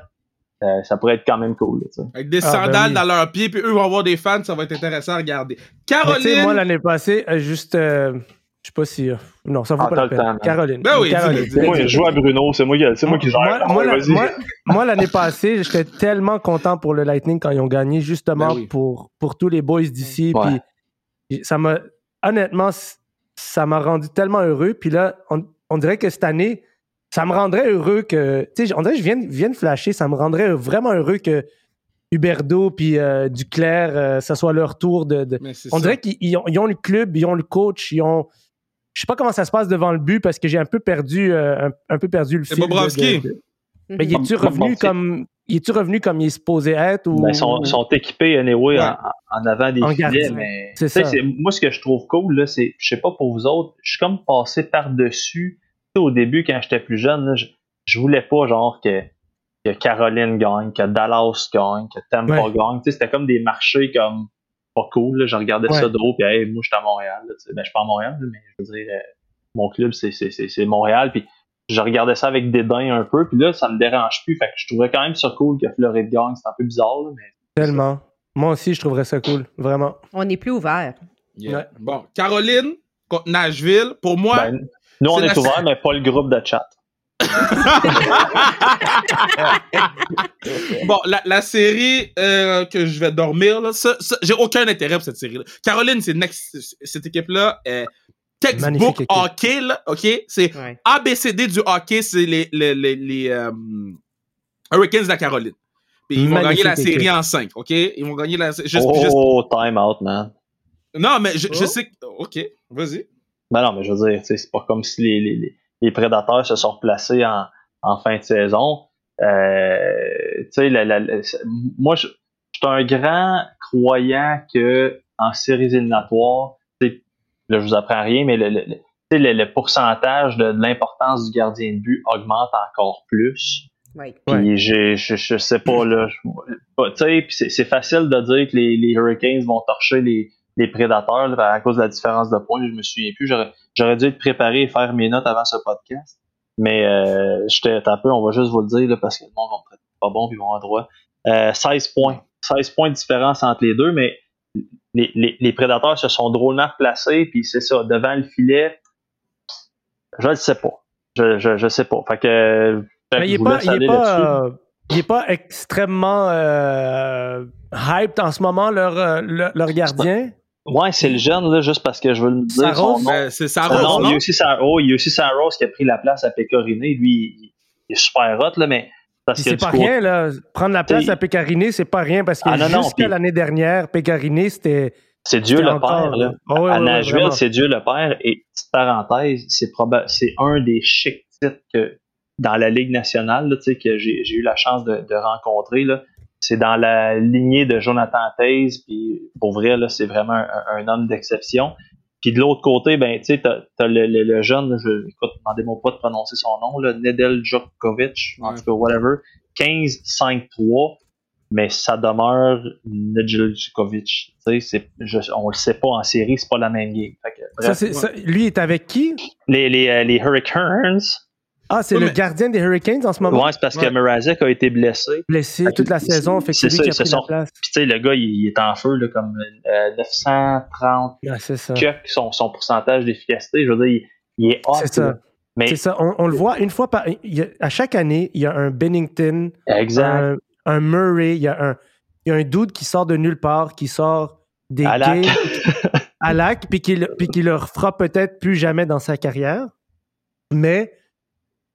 euh, ça pourrait être quand même cool. Là, tu sais. Avec des Ah, ben sandales oui. dans leurs pieds, puis eux vont avoir des fans, ça va être intéressant à regarder. Mais tu sais, Caroline! moi, l'année passée, euh, juste, euh, sais pas si. euh, non, ça vaut Ah, pas la le peine. temps. Caroline. Ben oui, Caroline. Moi, je joue à Bruno, c'est moi qui, c'est moi qui gère. Moi, moi, ouais, la- vas-y. moi- moi, l'année passée, j'étais tellement content pour le Lightning quand ils ont gagné, justement Ben oui. pour, pour tous les boys d'ici. Ouais. Puis ça m'a, honnêtement, ça m'a rendu tellement heureux. Puis là, on, on dirait que cette année, ça me rendrait heureux que, tu sais, on dirait que je viens, viens de flasher, ça me rendrait vraiment heureux que Huberdo puis euh, Duclair, euh, ça soit leur tour de. on ça. dirait qu'ils ils ont, ils ont le club, ils ont le coach, ils ont. Je sais pas comment ça se passe devant le but parce que j'ai un peu perdu, euh, un, un peu perdu le fil. Bobrovski. de- de- mais est-tu Comme- comme revenu comme est-tu revenu comme il est supposé être ou? Ben, ils sont, sont équipés anyway Ouais. en, en avant des En filets, mais ça. c'est- moi ce que je trouve cool là, c'est je sais pas pour vous autres, je suis comme passé par dessus. au début quand j'étais plus jeune, là, je, je voulais pas genre que, que Caroline gagne, que Dallas gagne, que Tampa Ouais. gagne. Tu sais, c'était comme des marchés comme pas cool. Là. Je regardais ça de haut, puis hey, moi je suis à Montréal. Là, ben, je suis pas à Montréal, mais je veux dire, euh, mon club c'est, c'est, c'est, c'est Montréal. Puis je regardais ça avec dédain un peu, puis là ça me dérange plus. Fait que je trouvais quand même ça cool que Floride gagne. C'est un peu bizarre, là, mais tellement. Moi aussi, je trouverais ça cool, vraiment. On est plus ouvert. Yeah. Ouais. Bon, Caroline contre Nashville, pour moi, Ben, nous, on est la- ouvert, mais pas le groupe de chat. bon, la, la série euh, que je vais dormir, là, ça, ça, j'ai aucun intérêt pour cette série-là. Caroline, c'est next- cette équipe-là est textbook équipe. hockey, là, OK? C'est Ouais. ABCD du hockey, c'est les, les, les, les, euh, Hurricanes de la Caroline. Puis ils vont Magnifique gagner la série équipe. en 5, OK? Ils vont gagner la série. oh, time out, man. non, mais je, je Oh. sais que... OK, vas-y. Ben non, mais je veux dire, c'est pas comme si les, les, les- prédateurs se sont replacés en, en fin de saison. Euh, tu sais, la- la- la- moi, je, je suis un grand croyant que en séries éliminatoires, tu sais, là, je vous apprends rien, mais le, le, le- pourcentage de, de l'importance du gardien de but augmente encore plus. Ouais. Puis j'ai- je, je sais pas, là. je- pas- Tu sais, puis c'est c'est facile de dire que les, les Hurricanes vont torcher les, les prédateurs là, à cause de la différence de points. Je me souviens plus. J'aurais dû être préparé et faire mes notes avant ce podcast. Mais euh, j'étais un peu, on va juste vous le dire là, parce que le monde va me traiter pas bon puis ils vont avoir droit. Euh, 16 points. 16 points de différence entre les deux, mais les, les, les prédateurs se sont drôlement placés, puis c'est ça, devant le filet, je le sais pas. Je, je, je sais pas. Fait que fait Mais il je est vous pas, il euh, pas extrêmement euh, hyped en ce moment, leur, euh, leur, leur gardien? Ouais, c'est le jeune, là, juste parce que je veux le dire. Saros? Euh, c'est ça, Ah non, il y non? a aussi oh, il y a aussi Saros qui a pris la place à Pécoriné. Lui, il, il est super hot, là, mais parce Puis que c'est pas coup- rien, là. Prendre la place à Pécariné, c'est pas rien parce que Ah, non, non, jusqu'à l'année dernière, Pécariné, c'était. c'est Dieu le encore, Père. Là. Ouais, à ouais, Nashville, c'est Dieu le Père. Et petite parenthèse, c'est proba- c'est un des chic titres que dans la Ligue nationale là, tu sais, que j'ai j'ai eu la chance de, de rencontrer. Là. C'est dans la lignée de Jonathan Taze. Puis pour vrai, là, c'est vraiment un, un homme d'exception. Puis de l'autre côté, ben, tu sais, t'as, t'as le, le, le jeune, je, écoute, demandez-moi pas de prononcer son nom, là, Nedel Djokovic, en tout cas, whatever. 15-5-3, mais ça demeure Nedel Djokovic. Tu sais, on le sait pas en série, c'est pas la même game. Fait que, Ça, c'est- ça- lui est avec qui? les, les, euh, les Hurricanes, Ah, c'est le mais- gardien des Hurricanes en ce moment? ouais, c'est parce Ouais. que Mrazek a été blessé. Blessé toute la saison, fait que c'est lui qui a ça, pris la place. Puis tu sais, le gars, il, il est en feu, là, comme euh, 930 Ouais, c'est ça. son, son pourcentage d'efficacité. Je veux dire, il, il est hot. C'est ça. Mais C'est ça. On, on le voit une fois par. il à chaque année, il y a un Bennington, exact. un, un Murray, il y, a un, il y a un dude qui sort de nulle part, qui sort des Alak. games à lac, puis qui, le- puis qui le refera peut-être plus jamais dans sa carrière. Mais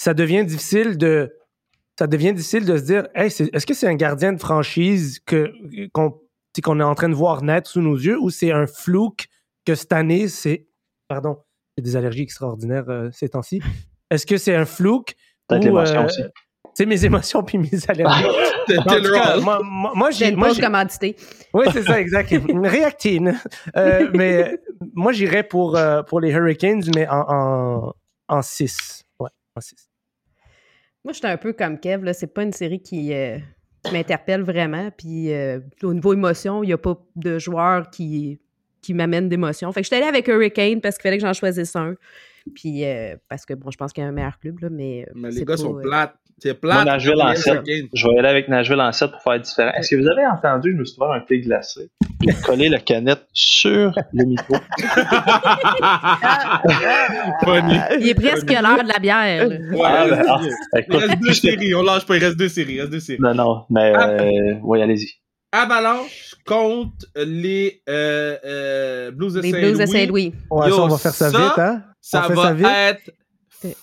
ça devient difficile de. Ça devient difficile de se dire hey, c'est- est-ce que c'est un gardien de franchise que, qu'on, est en train de voir naître sous nos yeux ou c'est un flouk que cette année, c'est. Pardon, j'ai des allergies extraordinaires euh, ces temps-ci. Est-ce que c'est un flouk Peut-être ou, l'émotion euh, aussi. C'est mes émotions puis mes allergies. T'es- En tout le cas, rôle. moi, moi, moi, J'ai une oui, c'est ça, exact. Une réactine. Euh, mais moi, j'irais pour, euh, pour les Hurricanes, mais en 6. Ouais, en 6. Moi, j'étais un peu comme Kev, là. C'est pas une série qui, euh, qui m'interpelle vraiment. Puis euh, au niveau émotion, il n'y a pas de joueur qui, qui m'amène d'émotion. Fait que j'étais allée avec Hurricane parce qu'il fallait que j'en choisisse un. Puis euh, parce que, bon, je pense qu'il y a un meilleur club, là, mais. Mais les gars pas, sont plates. C'est Moi, plat. Nashville en 7. Je vais aller avec Nashville en 7 pour faire différent. Est-ce que vous avez entendu, je me suis trouvé un thé glacé. J'ai collé la canette sur le micro. Funny. Il est presque l'heure de la bière. Ouais, Ah, ben, ah, il écoute, reste deux séries. On lâche pas, il reste deux séries. Il reste deux séries. Non, non, mais euh, oui, allez-y. Avalanche contre les euh, euh, Blues de Les Saint-Louis. Blues de Saint-Louis. Ouais, ça, on va faire ça, ça, vite, hein? Ça va ça vite? être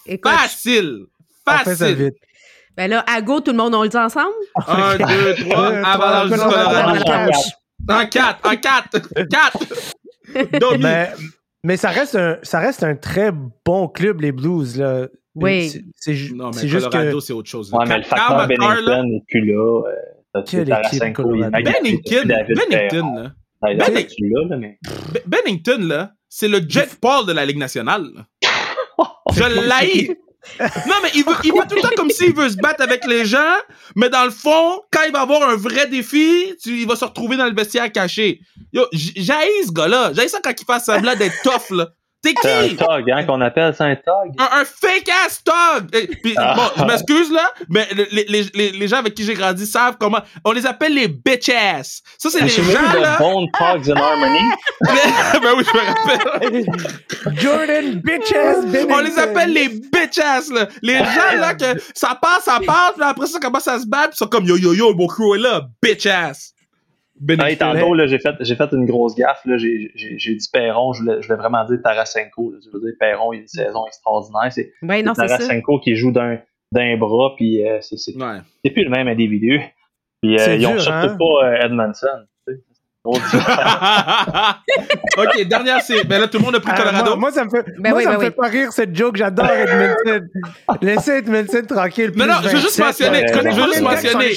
Écoute, facile. On fait ça Facile. Ben là, à go, tout le monde, on le dit ensemble? Un, deux, trois. Avalanche du Colorado. 4, un 4, 4. Domi. Mais, mais ça, reste un, ça reste un très bon club, les Blues. Là. Oui. C'est- juste Colorado, que. c'est autre chose. Ouais, mais le facteur Bennington n'est plus là. Euh, Bennington, Bennington, là. Bennington, là, c'est le Jet Paul de la Ligue nationale. Je l'haïs. Non, mais il veut, il veut tout le temps comme s'il veut se battre avec les gens, mais dans le fond, quand il va avoir un vrai défi, il va se retrouver dans le vestiaire caché. Yo, j- j'haïs ce gars-là. J'haïs ça quand il fait semblant d'être tough, là. T'es C'est un qui? tog, hein, qu'on appelle ça un tog. Un, un fake ass! Et puis, Ah. bon, je m'excuse là, mais le- les, les, les, les gens avec qui j'ai grandi savent comment. On les appelle les bitch ass. Ça, c'est les gens vu là. de Bone Togs in Harmony. ben oui, je me rappelle. Jordan Bitches Bennington. On les appelle les bitch ass là. Les gens là que ça passe, ça passe, puis après ça commence à se battre, puis ils sont comme yo yo yo, mon crew est là, bitch ass. Hey, tantôt, là, j'ai fait, j'ai fait une grosse gaffe. Là, j'ai, j'ai, j'ai dit Perron, je voulais, je voulais vraiment dire Tarasenko. Là. Je veux dire, Perron, il a une saison extraordinaire. C'est Ben non, c'est ça. Tarasenko qui joue d'un, d'un bras, puis euh, c'est, c'est, Ouais. c'est plus le même individu. Puis euh, ils ont dur, surtout hein? pas euh, Edmondson. ok, dernière série. Ben là, tout le monde a pris Ah, Colorado. moi, moi, ça me fait, Ben moi, oui, ça ben me oui. fait pas rire cette joke. J'adore Edmondson. Laissez Edmondson tranquille. Non, plus non, je veux juste 27, mentionner, je veux juste mentionner.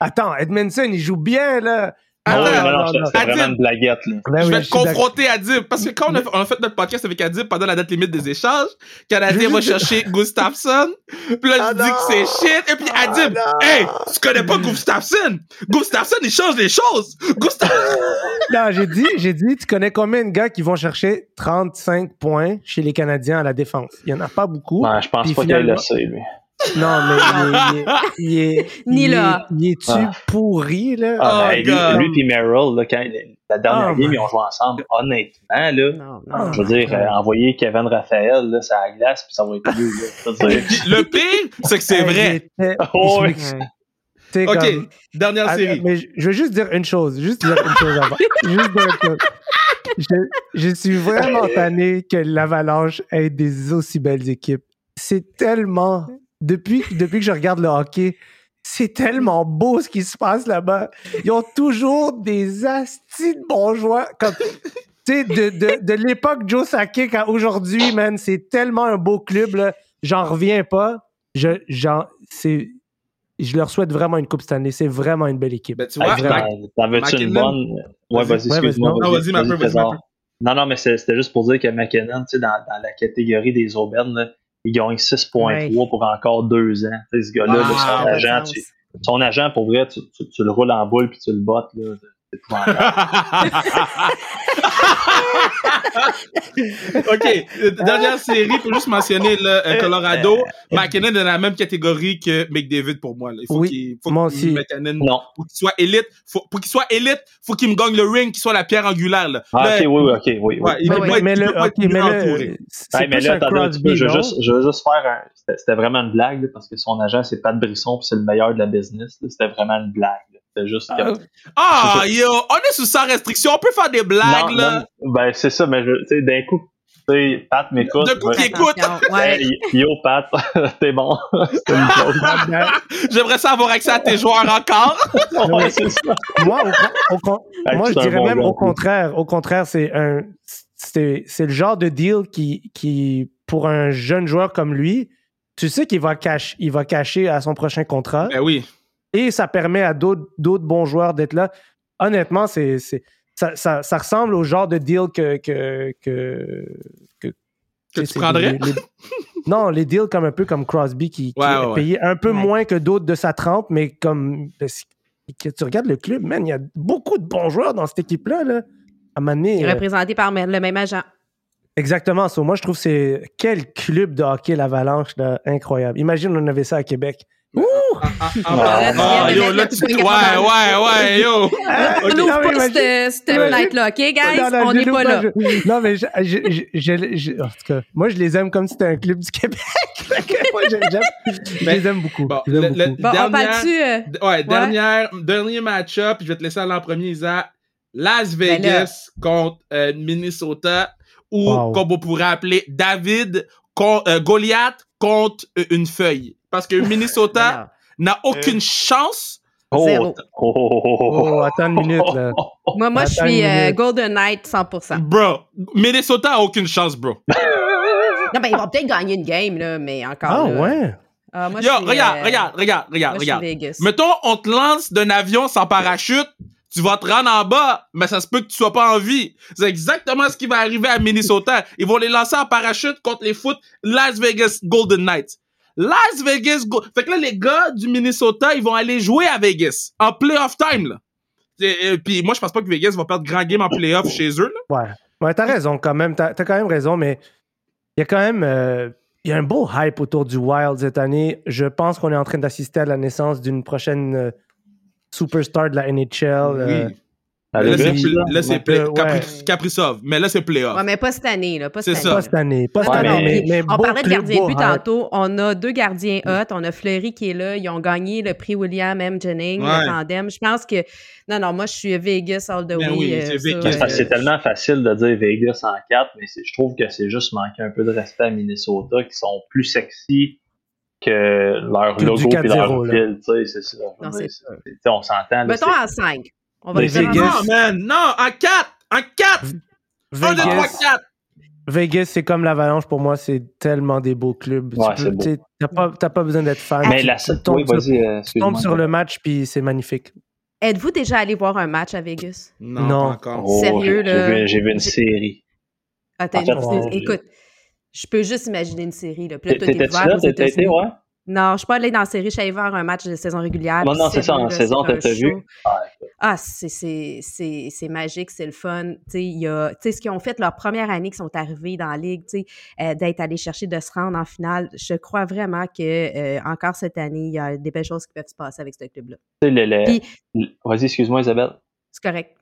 Attends, Edmondson, il joue bien, là. Attends, Non, vraiment une blaguette. Là. Ben je oui, vais te confronter Adib. Parce que quand on a, on a fait notre podcast avec Adib pendant la date limite des échanges, Canadien va chercher Gustafsson. Puis là, je Ah dis que c'est shit. Et puis Ah Adib, hey, tu connais pas Gustafsson? Gustafsson, il change les choses. Gustafsson. Non, j'ai dit, j'ai dit, tu connais combien de gars qui vont chercher 35 points chez les Canadiens à la défense? Il y en a pas beaucoup. Non, je pense pas qu'il le sait, lui. Non, mais il est, Ni là. Il est-tu Ah. pourri, là? Ah, Oh, ben, God. lui, lui et Merrill, là, quand, la dernière Oh, game, my- ils ont joué ensemble. Honnêtement, là, Non, non. je veux dire, euh, envoyer Kevin Raphaël, là, ça la glace, puis ça va être mieux, là. Je veux dire. Puis le pire, c'est que c'est vrai. Oh, oui. Ok, comme- dernière série. mais je je veux juste dire une chose. Juste dire une chose avant. juste dire une chose. Je, je suis vraiment tanné que l'Avalanche ait des aussi belles équipes. C'est tellement. Depuis, depuis que je regarde le hockey, c'est tellement beau ce qui se passe là-bas. Ils ont toujours des astis de bons joueurs. Comme, tu sais, de, de, de l'époque Joe Sakic à aujourd'hui, man, c'est tellement un beau club. là. J'en reviens pas. Je, j'en, c'est, je leur souhaite vraiment une coupe cette année. C'est vraiment une belle équipe. Ben, tu vois, veux-tu une bonne? Ouais, Vas-y. excuse-moi. vas-y, non. Ah, vas-y, ma. Non, non, mais c'était juste pour dire que McKinnon, tu sais, dans, dans la catégorie des aubaines, là, il gagne 6.3 pour encore deux ans. Tu sais, ce gars-là, Ah, là, son, agent, tu- son agent, pour vrai, tu, tu- tu le roules en boule puis tu le bottes. Là. Ok, euh, dernière série, pour juste mentionner là, euh, Colorado. McKinnon est dans la même catégorie que McDavid pour moi. là. Il faut Oui, qu'il faut moi qu'il- aussi. McKinnon, non. pour qu'il soit élite, faut, pour qu'il soit élite, faut qu'il me gagne le ring, qu'il soit la pierre angulaire. Là. Ah, Là, ok, oui, oui, ok, oui. oui. ouais, il ouais. mais il le, peut pas être ok, mais le, c'est mais là, un attendez un petit peu, Crosby, je veux non? juste, je veux juste faire un. C'était c'était vraiment une blague, là, parce que son agent, c'est Pat Brisson, puis c'est le meilleur de la business. là. C'était vraiment une blague. C'était juste Ah, comme. Ah, yo, on est sous sans restriction, on peut faire des blagues, Non, là. non, ben, c'est ça, mais je- tu sais, d'un coup, tu sais, Pat m'écoute. D'un coup, il écoute. Ouais. Yo, Pat, t'es bon. Ah, J'aimerais ça avoir accès à tes joueurs encore. Ouais, c'est ça. moi, au, moi, je c'est dirais bon même gars, au contraire. Au contraire, c'est un, c'est, c'est le genre de deal qui, qui, pour un jeune joueur comme lui, tu sais qu'il va cacher, il va cacher à son prochain contrat Ben oui. Et ça permet à d'autres, bons joueurs d'être là. Honnêtement, c'est, ça, ça, ça ressemble au genre de deal que, que, que, que, Que c'est- tu prendrais? les- les- non, les deals comme un peu comme Crosby qui, qui Ouais, est ouais, ouais. payé un peu Ouais. moins que d'autres de sa trempe, mais comme ben, que tu regardes le club, man, il y a beaucoup de bons joueurs dans cette équipe-là. Là. À un moment donné, euh, Représenté par le même agent. Exactement. So, moi, je trouve que c'est quel club de hockey l'Avalanche, là, incroyable. Imagine, on avait ça à Québec. Ouh! Ah, ah, ah, Ah, yo, là, tu Ouais, ouais, ouais, yo! On n'ouvre pas cette, fenêtre-là, OK, guys? On n'est pas là. non, mais je, en tout cas, moi, je les aime comme si c'était un club du Québec. Moi, je Mais- les aime beaucoup. Bon, Dernière- dernier match-up, je vais te laisser aller en premier, Isa. Las Ben Vegas contre euh, Minnesota, ou comme on pourrait appeler David euh, Goliath contre euh, une feuille. Parce que Minnesota n'a aucune chance. Oh, Zéro. oh, attends une minute, là. Moi, moi je suis euh. Golden Knight 100%. Bro, Minnesota a aucune chance, bro. Non, ben, ils vont peut-être gagner une game, là, mais encore Ah, là. ouais. Ah, moi, Yo, je suis, regarde, euh, regarde, regarde, regarde, Moi, je suis regarde. Vegas. Mettons, on te lance d'un avion sans parachute, tu vas te rendre en bas, mais ça se peut que tu sois pas en vie. C'est exactement ce qui va arriver à Minnesota. Ils vont les lancer en parachute contre les foot Las Vegas Golden Knights. Las Vegas, Go- fait que là, les gars du Minnesota, ils vont aller jouer à Vegas en playoff time, là. Et, et puis moi, je pense pas que Vegas va perdre grand game en playoff chez eux, là. Ouais. Ouais, t'as raison quand même. T'as as quand même raison, mais il y a quand même. euh, il y a un beau hype autour du Wild cette année. Je pense qu'on est en train d'assister à la naissance d'une prochaine euh, superstar de la NHL. euh, Oui. Ah, Là, c'est là, c'est play- Ouais. Capri-. Mais là, c'est playoff. Ouais, mais pas cette année, là. Pas C'est cette ça. Pas année. cette année. Pas cette année. mais, mais On parlait de club, gardien de but tantôt. On a deux gardiens hot. On a Fleury qui est là. Ils ont gagné le prix William M. Jennings, Ouais. le tandem. Je pense que. Non, non, moi, je suis Vegas all the Ben way. oui, euh, c'est ça, Vegas. Parce que euh, c'est tellement facile de dire Vegas en 4, mais c'est- je trouve que c'est juste manquer un peu de respect à Minnesota, qui sont plus sexy que leur Que logo et 4-0, leur sais, c'est ça. Non, c'est c'est- on s'entend. Mettons en 5. On va Vegas- Non, cinq. man. Non, en 4! En 4! 1, 2, 3, Vegas, 4! Vegas, c'est comme l'Avalanche pour moi. C'est tellement des beaux clubs. Tu Ouais, peux- c'est beau. tu T'as pas, t'as pas besoin d'être fan. Mais Tu- la tu tombes oui, sur- euh, tu tombes sur le match, puis c'est magnifique. Êtes-vous déjà allé voir un match à Vegas? Non, Non. pas encore. Oh, Sérieux, j'ai- là? J'ai vu, j'ai vu une J'ai- série. Attends, En fait, écoute, je peux juste imaginer une série. Là. Puis là, toi, t'es ouvert là? aux États-Unis. ouais? Non, je suis pas allée dans la série. Voir un match de saison régulière. Non, non, c'est ça, en saison, t'as- vu? Ah, Ah, c'est- magique, c'est le fun. Tu sais, y a- ce qu'ils ont fait leur première année, qu'ils sont arrivés dans la ligue, tu sais, euh, d'être allés chercher de se rendre en finale. Je crois vraiment que euh, encore cette année, il y a des belles choses qui peuvent se passer avec ce club-là. le- le- le- Vas-y, excuse-moi, Isabelle. C'est correct.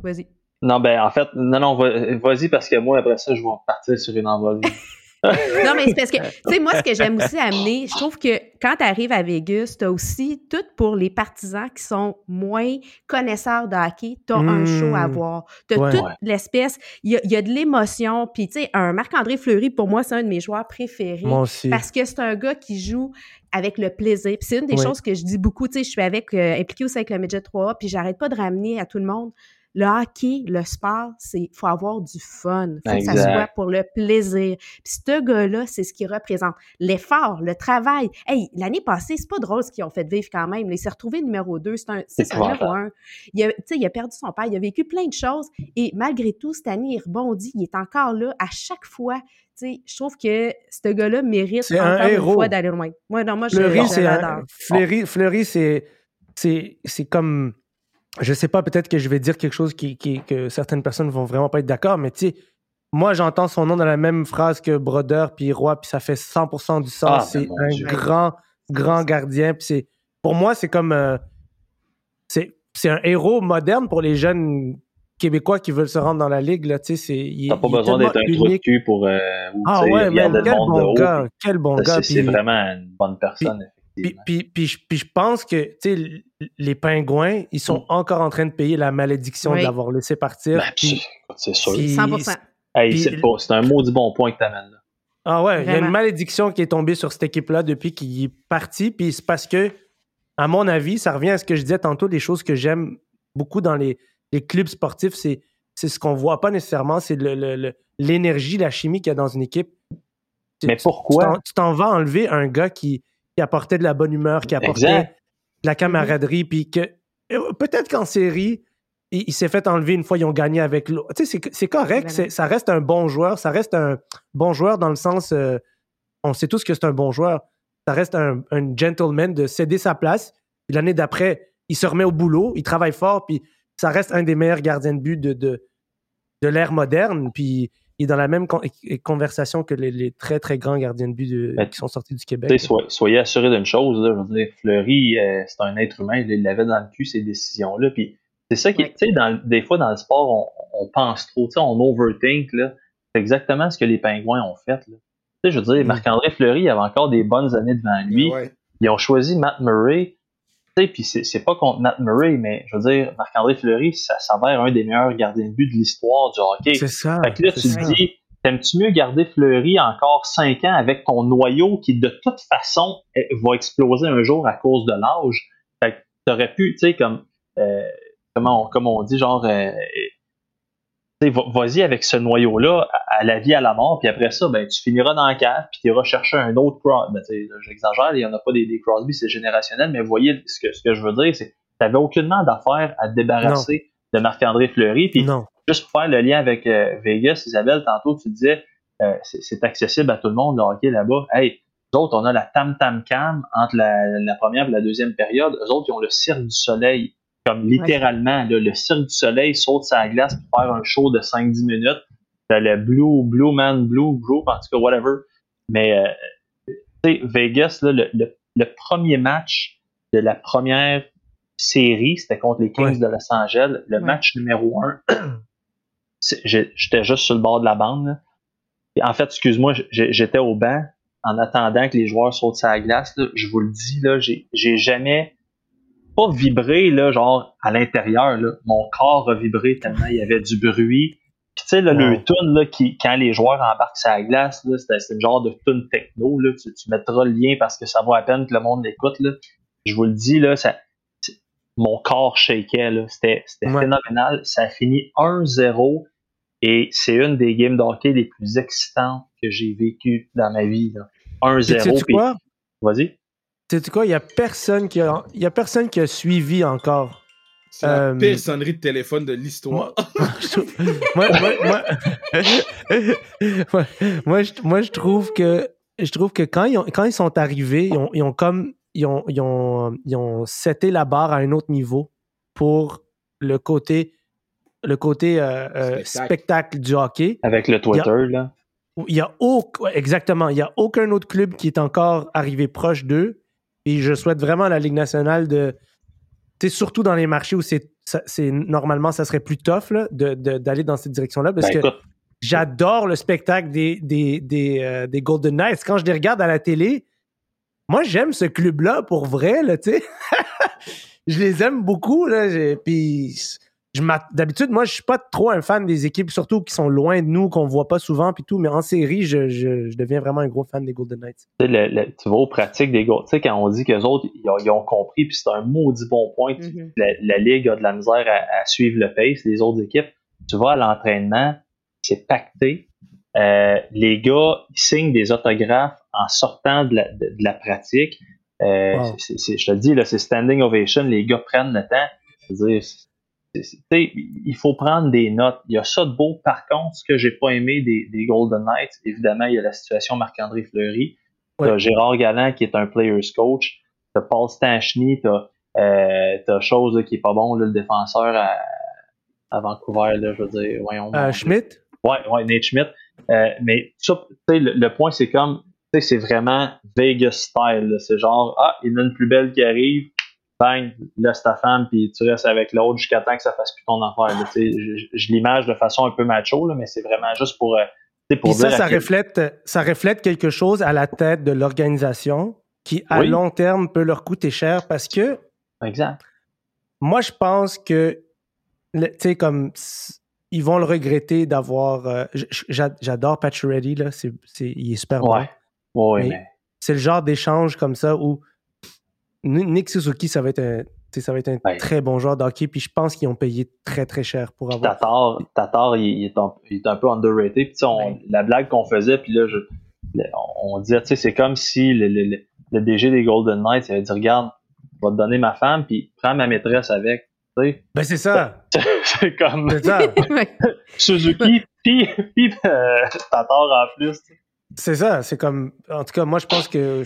Vas-y. Non, ben, en fait, non, non, va- vas-y, parce que moi, après ça, je vais partir sur une envolée. Non, mais c'est parce que, tu sais, moi, ce que j'aime aussi amener, je trouve que quand tu arrives à Vegas, tu as aussi tout pour les partisans qui sont moins connaisseurs de hockey, tu as un Mm. show à voir. Tu as Ouais. toute Ouais. l'espèce, il y a, il y a de l'émotion. Puis, tu sais, un Marc-André Fleury, pour moi, c'est un de mes joueurs préférés. Moi aussi. Parce que c'est un gars qui joue avec le plaisir. Puis c'est une des Oui. choses que je dis beaucoup. Tu sais, je suis avec, euh, impliquée aussi avec le Midget 3 puis j'arrête pas de ramener à tout le monde. Le hockey, le sport, c'est faut avoir du fun. faut que ça soit pour le plaisir. Puis ce gars-là, c'est ce qui représente l'effort, le travail. Hey, l'année passée, c'est pas drôle ce qu'ils ont fait vivre quand même. Il s'est retrouvé numéro 2. C'est un, c'est numéro épouvantable. 1. Il a, tu sais, il a perdu son père. Il a vécu plein de choses. Et malgré tout, cette année, il rebondit. Il est encore là à chaque fois. Tu sais, je trouve que ce gars-là mérite un encore une fois d'aller loin. Moi, non, moi, je, Fleury, je c'est. Fleury, Fleury, c'est, c'est, c'est comme, je sais pas, peut-être que je vais dire quelque chose qui, qui- que certaines personnes vont vraiment pas être d'accord, mais tu sais, moi, j'entends son nom dans la même phrase que Brodeur puis Roy, puis ça fait 100% du sens. Ah, c'est mon un Dieu. grand, grand gardien. Puis c'est, pour moi, c'est comme, euh, c'est, c'est un héros moderne pour les jeunes Québécois qui veulent se rendre dans la ligue. Là, tu sais, T'as pas il besoin d'être un trou de cul pour euh, Ah ouais, le quel bon gars, quel bon gars. C'est vraiment une bonne personne, Puis, effectivement. puis, puis, je- puis je pense que tu sais, l- les pingouins, ils sont encore en train de payer la malédiction Oui. de l'avoir laissé partir. Ben, c'est sûr. puis- 100 Hey, puis- c'est un maudit bon point que t'amènes là. ah ouais, il y a une malédiction qui est tombée sur cette équipe-là depuis qu'il est parti. Puis c'est parce que, à mon avis, ça revient à ce que je disais tantôt, des choses que j'aime beaucoup dans les, les clubs sportifs, c'est c'est ce qu'on voit pas nécessairement, c'est le- le- le- l'énergie, la chimie qu'il y a dans une équipe. Tu- Mais tu- pourquoi? Tu t'en- tu t'en vas enlever un gars qui, qui apportait de la bonne humeur, qui apportait La camaraderie, puis que euh, peut-être qu'en série, il, il s'est fait enlever une fois, ils ont gagné avec l'autre. Tu sais, c'est- correct, Voilà. ça reste un bon joueur, ça reste un bon joueur dans le sens, euh, on sait tous que c'est un bon joueur, ça reste un, un gentleman de céder sa place, puis l'année d'après, il se remet au boulot, il travaille fort, puis ça reste un des meilleurs gardiens de but de, de, de l'ère moderne, puis il est dans la même con- conversation que les, les très, très grands gardiens de but de- Ben, qui sont sortis du Québec. soyez assurés d'une chose, là, je veux dire, Fleury, euh, c'est un être humain, il l'avait dans le cul, ces décisions-là. Puis c'est ça qui, Ouais. tu sais, dans- des fois dans le sport, on, on pense trop, tu sais, on overthink, là. C'est exactement ce que les Pingouins ont fait, là. Tu sais, je veux dire, Mm. Marc-André Fleury il avait encore des bonnes années devant lui. Ouais. Ils ont choisi Matt Murray. Puis c'est pas contre Matt Murray, mais je veux dire, Marc-André Fleury, ça s'avère un des meilleurs gardiens de but de l'histoire du hockey. C'est ça. Fait que là, tu ça. te dis, t'aimes-tu mieux garder Fleury encore 5 ans avec ton noyau qui, de toute façon, eh, va exploser un jour à cause de l'âge? Fait que t'aurais pu, tu sais, comme, euh, comment on, comme on dit, genre, euh, vas-y avec ce noyau-là à, à la vie, à la mort, puis après ça, ben, tu finiras dans la cave, puis tu iras chercher un autre Crosby. Ben, tu j'exagère, il n'y en a pas des, des Crosby, c'est générationnel, mais vous voyez, ce que, ce que je veux dire, c'est que t'avais aucunement d'affaires à te débarrasser de Marc-André Fleury, puis juste pour faire le lien avec euh, Vegas, Isabelle, tantôt tu disais euh, c'est c'est accessible à tout le monde le hockey là-bas. Hey, nous autres, on a la Tam Tam Cam entre la, la première et la deuxième période. Eux autres, ils ont le Cirque du Soleil. Comme littéralement, là, le Cirque du Soleil saute sa glace pour faire un show de 5-10 minutes. T'as le Blue, Blue Man, Blue Group, en tout cas, whatever. Mais euh, tu sais, Vegas, là, le, le, le premier match de la première série, c'était contre les Kings Ouais. de Los Angeles. Le Ouais. match numéro 1, c'est- j'ai- j'étais juste sur le bord de la bande. là. En fait, excuse-moi, j'étais au banc en attendant que les joueurs sautent sur la glace. là. Je vous le dis, là, j'ai j'ai jamais pas vibré là, genre à l'intérieur. là. Mon corps a vibré tellement il y avait du bruit. Puis tu sais, là, Wow. le tune là, qui, quand les joueurs embarquent sur la glace, là, c'était c'est une genre de tune techno. Là. Tu, tu mettras le lien parce que ça vaut à peine que le monde l'écoute. là. Je vous le dis, là, ça, c'est- mon corps shakeait. là. C'était c'était Ouais. phénoménal. Ça a fini 1-0 et c'est une des games de hockey les plus excitantes que j'ai vécues dans ma vie. là. Puis 1-0. sais-tu puis- quoi? Vas-y. Sais-tu quoi? Il y a personne qui a, il y a personne qui a suivi encore. C'est la Euh, pire sonnerie de téléphone de l'histoire. moi, moi, moi, moi, moi, je, moi, je trouve que je trouve que quand ils, ont- quand ils sont arrivés, ils ont, ils ont comme ils ont, ils ont, ils ont seté la barre à un autre niveau pour le côté le côté euh, euh, Spectacle. du hockey. Avec le Twitter, là. Il y a aucun, exactement, il y a aucun autre club qui est encore arrivé proche d'eux. Et je souhaite vraiment à la Ligue nationale de, tu surtout dans les marchés où c'est, normalement ça serait plus tough là, de, de- d'aller dans cette direction-là parce Ben, que écoute, j'adore le spectacle des des, des, euh, des Golden Knights. Quand je les regarde à la télé, moi j'aime ce club-là pour vrai là, tu sais. je les aime beaucoup là. Puis d'habitude, moi, je suis pas trop un fan des équipes, surtout qui sont loin de nous, qu'on voit pas souvent, puis tout. Mais en série, je, je- je deviens vraiment un gros fan des Golden Knights. tu sais, le- le- tu vas aux pratiques des gars. Tu sais, quand on dit qu'eux autres, ils ont, ils ont compris, puis c'est un maudit bon point. que Mhm. la, la Ligue a de la misère à, à suivre le pace des autres équipes. Tu vas à l'entraînement, c'est pacté. Euh, les gars, ils signent des autographes en sortant de la, de, de la pratique. Euh, Wow. je te le dis, là, c'est standing ovation. Les gars prennent le temps. Je veux dire, il faut prendre des notes. Il y a ça de beau. Par contre, ce que j'ai pas aimé des, des Golden Knights, évidemment, il y a la situation Marc-André Fleury. Ouais. T'as Gérard Galland qui est un player's coach. T'as Paul Stanchny. T'as euh, t'as chose là, qui est pas bon, là, le défenseur à, à Vancouver, là, je veux dire. Voyons, Euh, Schmidt? Ouais, ouais, Nate Schmidt. Euh, mais ça, tu sais, le, le point, c'est comme, c'est vraiment Vegas style. C'est genre, ah, il y en a une plus belle qui arrive, bang, laisse ta femme, puis tu restes avec l'autre jusqu'à temps que ça fasse plus ton affaire. là. Je je l'image de façon un peu macho, là, mais c'est vraiment juste pour, euh, pour ça, dire. ça quel- reflète, ça reflète quelque chose à la tête de l'organisation qui, à Oui. long terme, peut leur coûter cher parce que Exact. moi, je pense que, tu sais, comme, ils vont le regretter d'avoir. euh, J'adore Pacioretty, là. C'est, il est super bon. Ouais. Ouais, Mais- mais. C'est le genre d'échange comme ça où Nick Suzuki, ça va être un, tu sais, ça va être un Ouais. très bon joueur d'hockey. Puis je pense qu'ils ont payé très, très cher pour avoir. Tatar, Tatar il, il est un, il est un peu underrated. Puis, on- Ouais. La blague qu'on faisait, puis là, je, on disait, tu sais, c'est comme si le, le, le- le DG des Golden Knights il avait dit Regarde, je vais te donner ma femme, puis prends ma maîtresse avec. Tu sais, Ben, c'est ça. c'est comme C'est ça. Suzuki, puis, puis euh, Tatar en plus. tu sais. C'est ça, c'est comme. En tout cas, moi, je pense que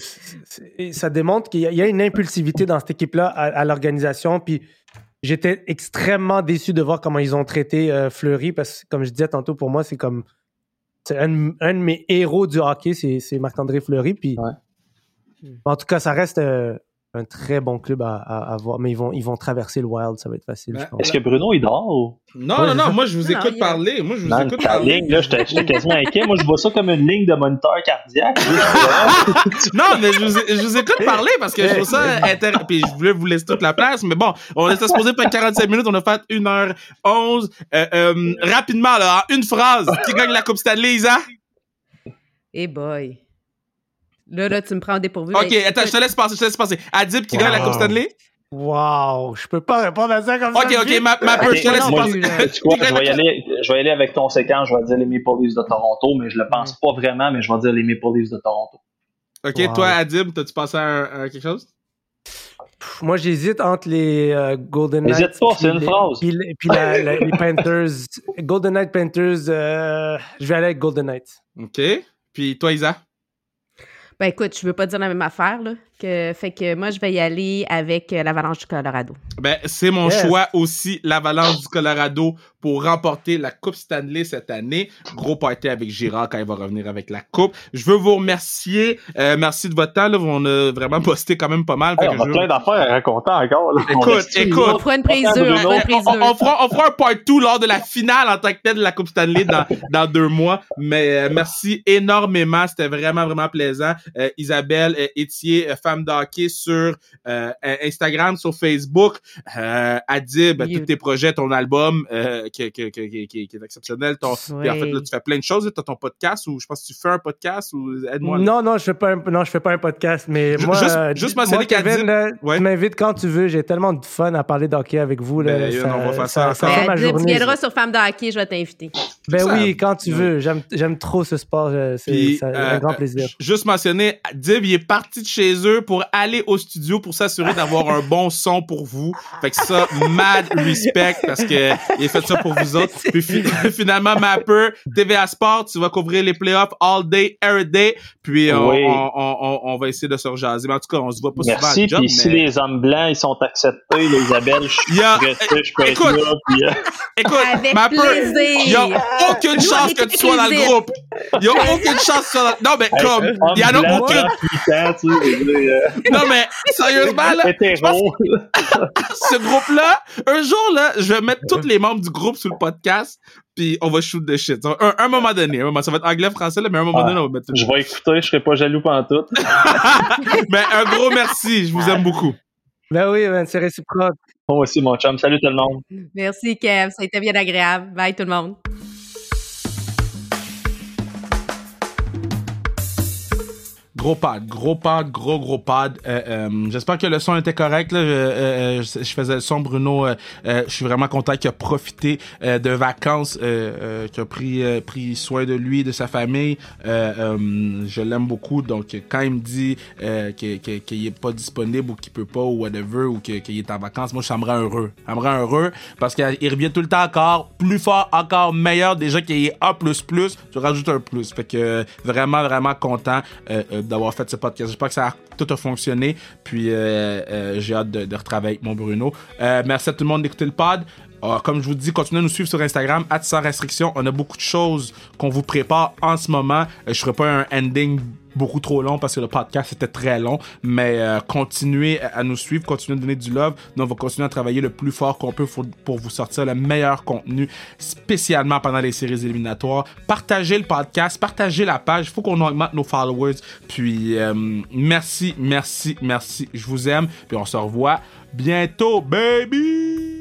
ça démontre qu'il y, a- il y a une impulsivité dans cette équipe-là à, à l'organisation. Puis j'étais extrêmement déçu de voir comment ils ont traité euh, Fleury, parce que, comme je disais tantôt, pour moi, c'est comme. c'est un, un de mes héros du hockey, c'est c'est Marc-André Fleury. Puis, Ouais. en tout cas, ça reste euh, un très bon club à, à, à voir. Mais ils vont, ils vont traverser le Wild, ça va être facile, Ben, je pense. Est-ce que Bruno, il dort ou? Non, Ouais, non, non, moi je vous Non, écoute parler. Moi je vous écoute ta parler. ligne, là, j'étais quasiment inquiet. Moi, je vois ça comme une ligne de moniteur cardiaque. Non, mais je vous, je vous écoute parler parce que je trouve ça intéressant. Puis je voulais vous laisser toute la place. Mais bon, on était supposé faire 45 minutes. On a fait 1h11. Euh, euh, rapidement, là, en une phrase. Qui gagne la Coupe Stanley, Isa? Eh boy. Là, là, tu me prends au dépourvu. Ok, Ben, attends, je te laisse passer. Je te laisse passer. Adib, qui gagne la Coupe Wow. Stanley? Wow, je peux pas répondre à ça comme Ok, ça. ok, vite. ma, ma Ok, je te laisse moi, passer. Tu vois, je vais, y aller, je vais y aller avec ton séquence. Je vais dire les Maple Leafs de Toronto, mais je le pense pas vraiment, mais je vais dire les Maple Leafs de Toronto. Ok, Wow. toi, Adib, t'as-tu pensé à, à quelque chose? Pff, Moi, j'hésite entre les euh, Golden Knights. Hésite pas, c'est une les- phrase. Puis, les- puis la- la- les Panthers. Golden Knights, Panthers. euh, je vais aller avec Golden Knights. Ok. Puis toi, Isa? Ben écoute, je veux pas dire la même affaire, là. Que, fait que moi, je vais y aller avec euh, l'Avalanche du Colorado. Ben, c'est mon Yes. choix aussi, l'Avalanche du Colorado pour remporter la Coupe Stanley cette année. Gros party avec Girard quand il va revenir avec la Coupe. Je veux vous remercier. Euh, merci de votre temps. Là. On a vraiment posté quand même pas mal. Hey, on a je- plein d'affaires à raconter encore. là. Écoute, On écoute. On fera une prise Attends, 2, on on, prise on- 2. on fera, on fera un part 2 lors de la finale en tant que telle de la Coupe Stanley dans, dans deux mois. Mais euh, merci énormément. C'était vraiment, vraiment plaisant. Euh, Isabelle euh, Etier, euh, femme d'hockey sur euh, Instagram, sur Facebook. Euh, Adib, You- tous tes projets, ton album euh, qui, qui, qui, qui- qui- qui est exceptionnel. Ton, en fait, là, tu fais plein de choses. Tu as ton podcast ou je pense que tu fais un podcast ou aide-moi. Non, non, je fais pas un, non, je fais pas un podcast, mais moi, juste- euh, mentionner Kevin, qu'Adib- Ouais. tu m'invites quand tu veux. J'ai tellement de fun à parler d'hockey avec vous. Là, Ben, on va faire ça ensemble. fait ma Adib, tu viendras sur Femme de hockey, je vais t'inviter. Ben Ça- oui, quand tu veux. J'aime, j'aime trop ce sport. C'est, euh, un grand plaisir. Juste mentionner, Dib, il est parti de chez eux pour aller au studio pour s'assurer d'avoir un bon son pour vous. Fait que ça, mad respect parce que il a fait ça pour vous autres. Puis fi- finalement, Mapper, TVA Sport, tu vas couvrir les playoffs all day, every day. Puis on, Oui. on, on, on- on va essayer de se rejaser. Mais en tout cas, on se voit pas souvent Merci. job, Puis si les hommes blancs ils sont acceptés, les Isabelle, je Il y a- suis resté, je peux être écoute. là. Puis, euh, Écoute, Avec Mapper, il y a aucune Nous, chance que tu sois dans le groupe. Il y a aucune chance que tu sois dans... Non, mais comme, il y en a aucune. 38 ans, tu sais, je veux dire, Non, mais sérieusement, euh, là, ce groupe-là, un jour, là, je vais mettre tous les membres du groupe sur le podcast, puis on va shoot de shit. Un, un moment donné, un moment- ça va être anglais, français, là, mais à un moment Ouais. donné, on va mettre tout Je vais écouter, je serai pas jaloux pendant tout. Mais un gros merci, je vous aime beaucoup. Ben oui, man, c'est réciproque. Moi aussi, mon chum. Salut tout le monde. Merci, Kev. Ça a été bien agréable. Bye, tout le monde. Gros pad, gros pad, gros gros pad. Euh, euh, J'espère que le son était correct. Euh, je, faisais le son, Bruno. je suis vraiment content qu'il a profité de vacances, qu'il a pris, pris soin de lui, de sa famille. Je l'aime beaucoup. Donc, quand il me dit qu'il est pas disponible ou qu'il peut pas ou whatever ou qu'il est en vacances, moi, ça me heureux. Ça me heureux parce qu'il revient tout le temps encore plus fort, encore meilleur. Déjà qu'il est A++, tu rajoutes un plus. Fait que vraiment, vraiment content euh, d'avoir fait ce podcast. J'espère que ça a tout a fonctionné. Puis euh, euh, j'ai hâte de, de retravailler avec mon Bruno. Euh, merci à tout le monde d'écouter le pod. Euh, comme je vous dis, continuez à nous suivre sur Instagram, sans restriction. On a beaucoup de choses qu'on vous prépare en ce moment. Euh, je ferai pas un ending beaucoup trop long parce que le podcast était très long, mais euh, continuez à à nous suivre, continuez à donner du love. Nous, on va continuer à travailler le plus fort qu'on peut pour, pour vous sortir le meilleur contenu, spécialement pendant les séries éliminatoires. Partagez le podcast, partagez la page. Il faut qu'on augmente nos followers. Puis, euh, merci, merci, merci. Je vous aime. Puis, on se revoit bientôt, baby!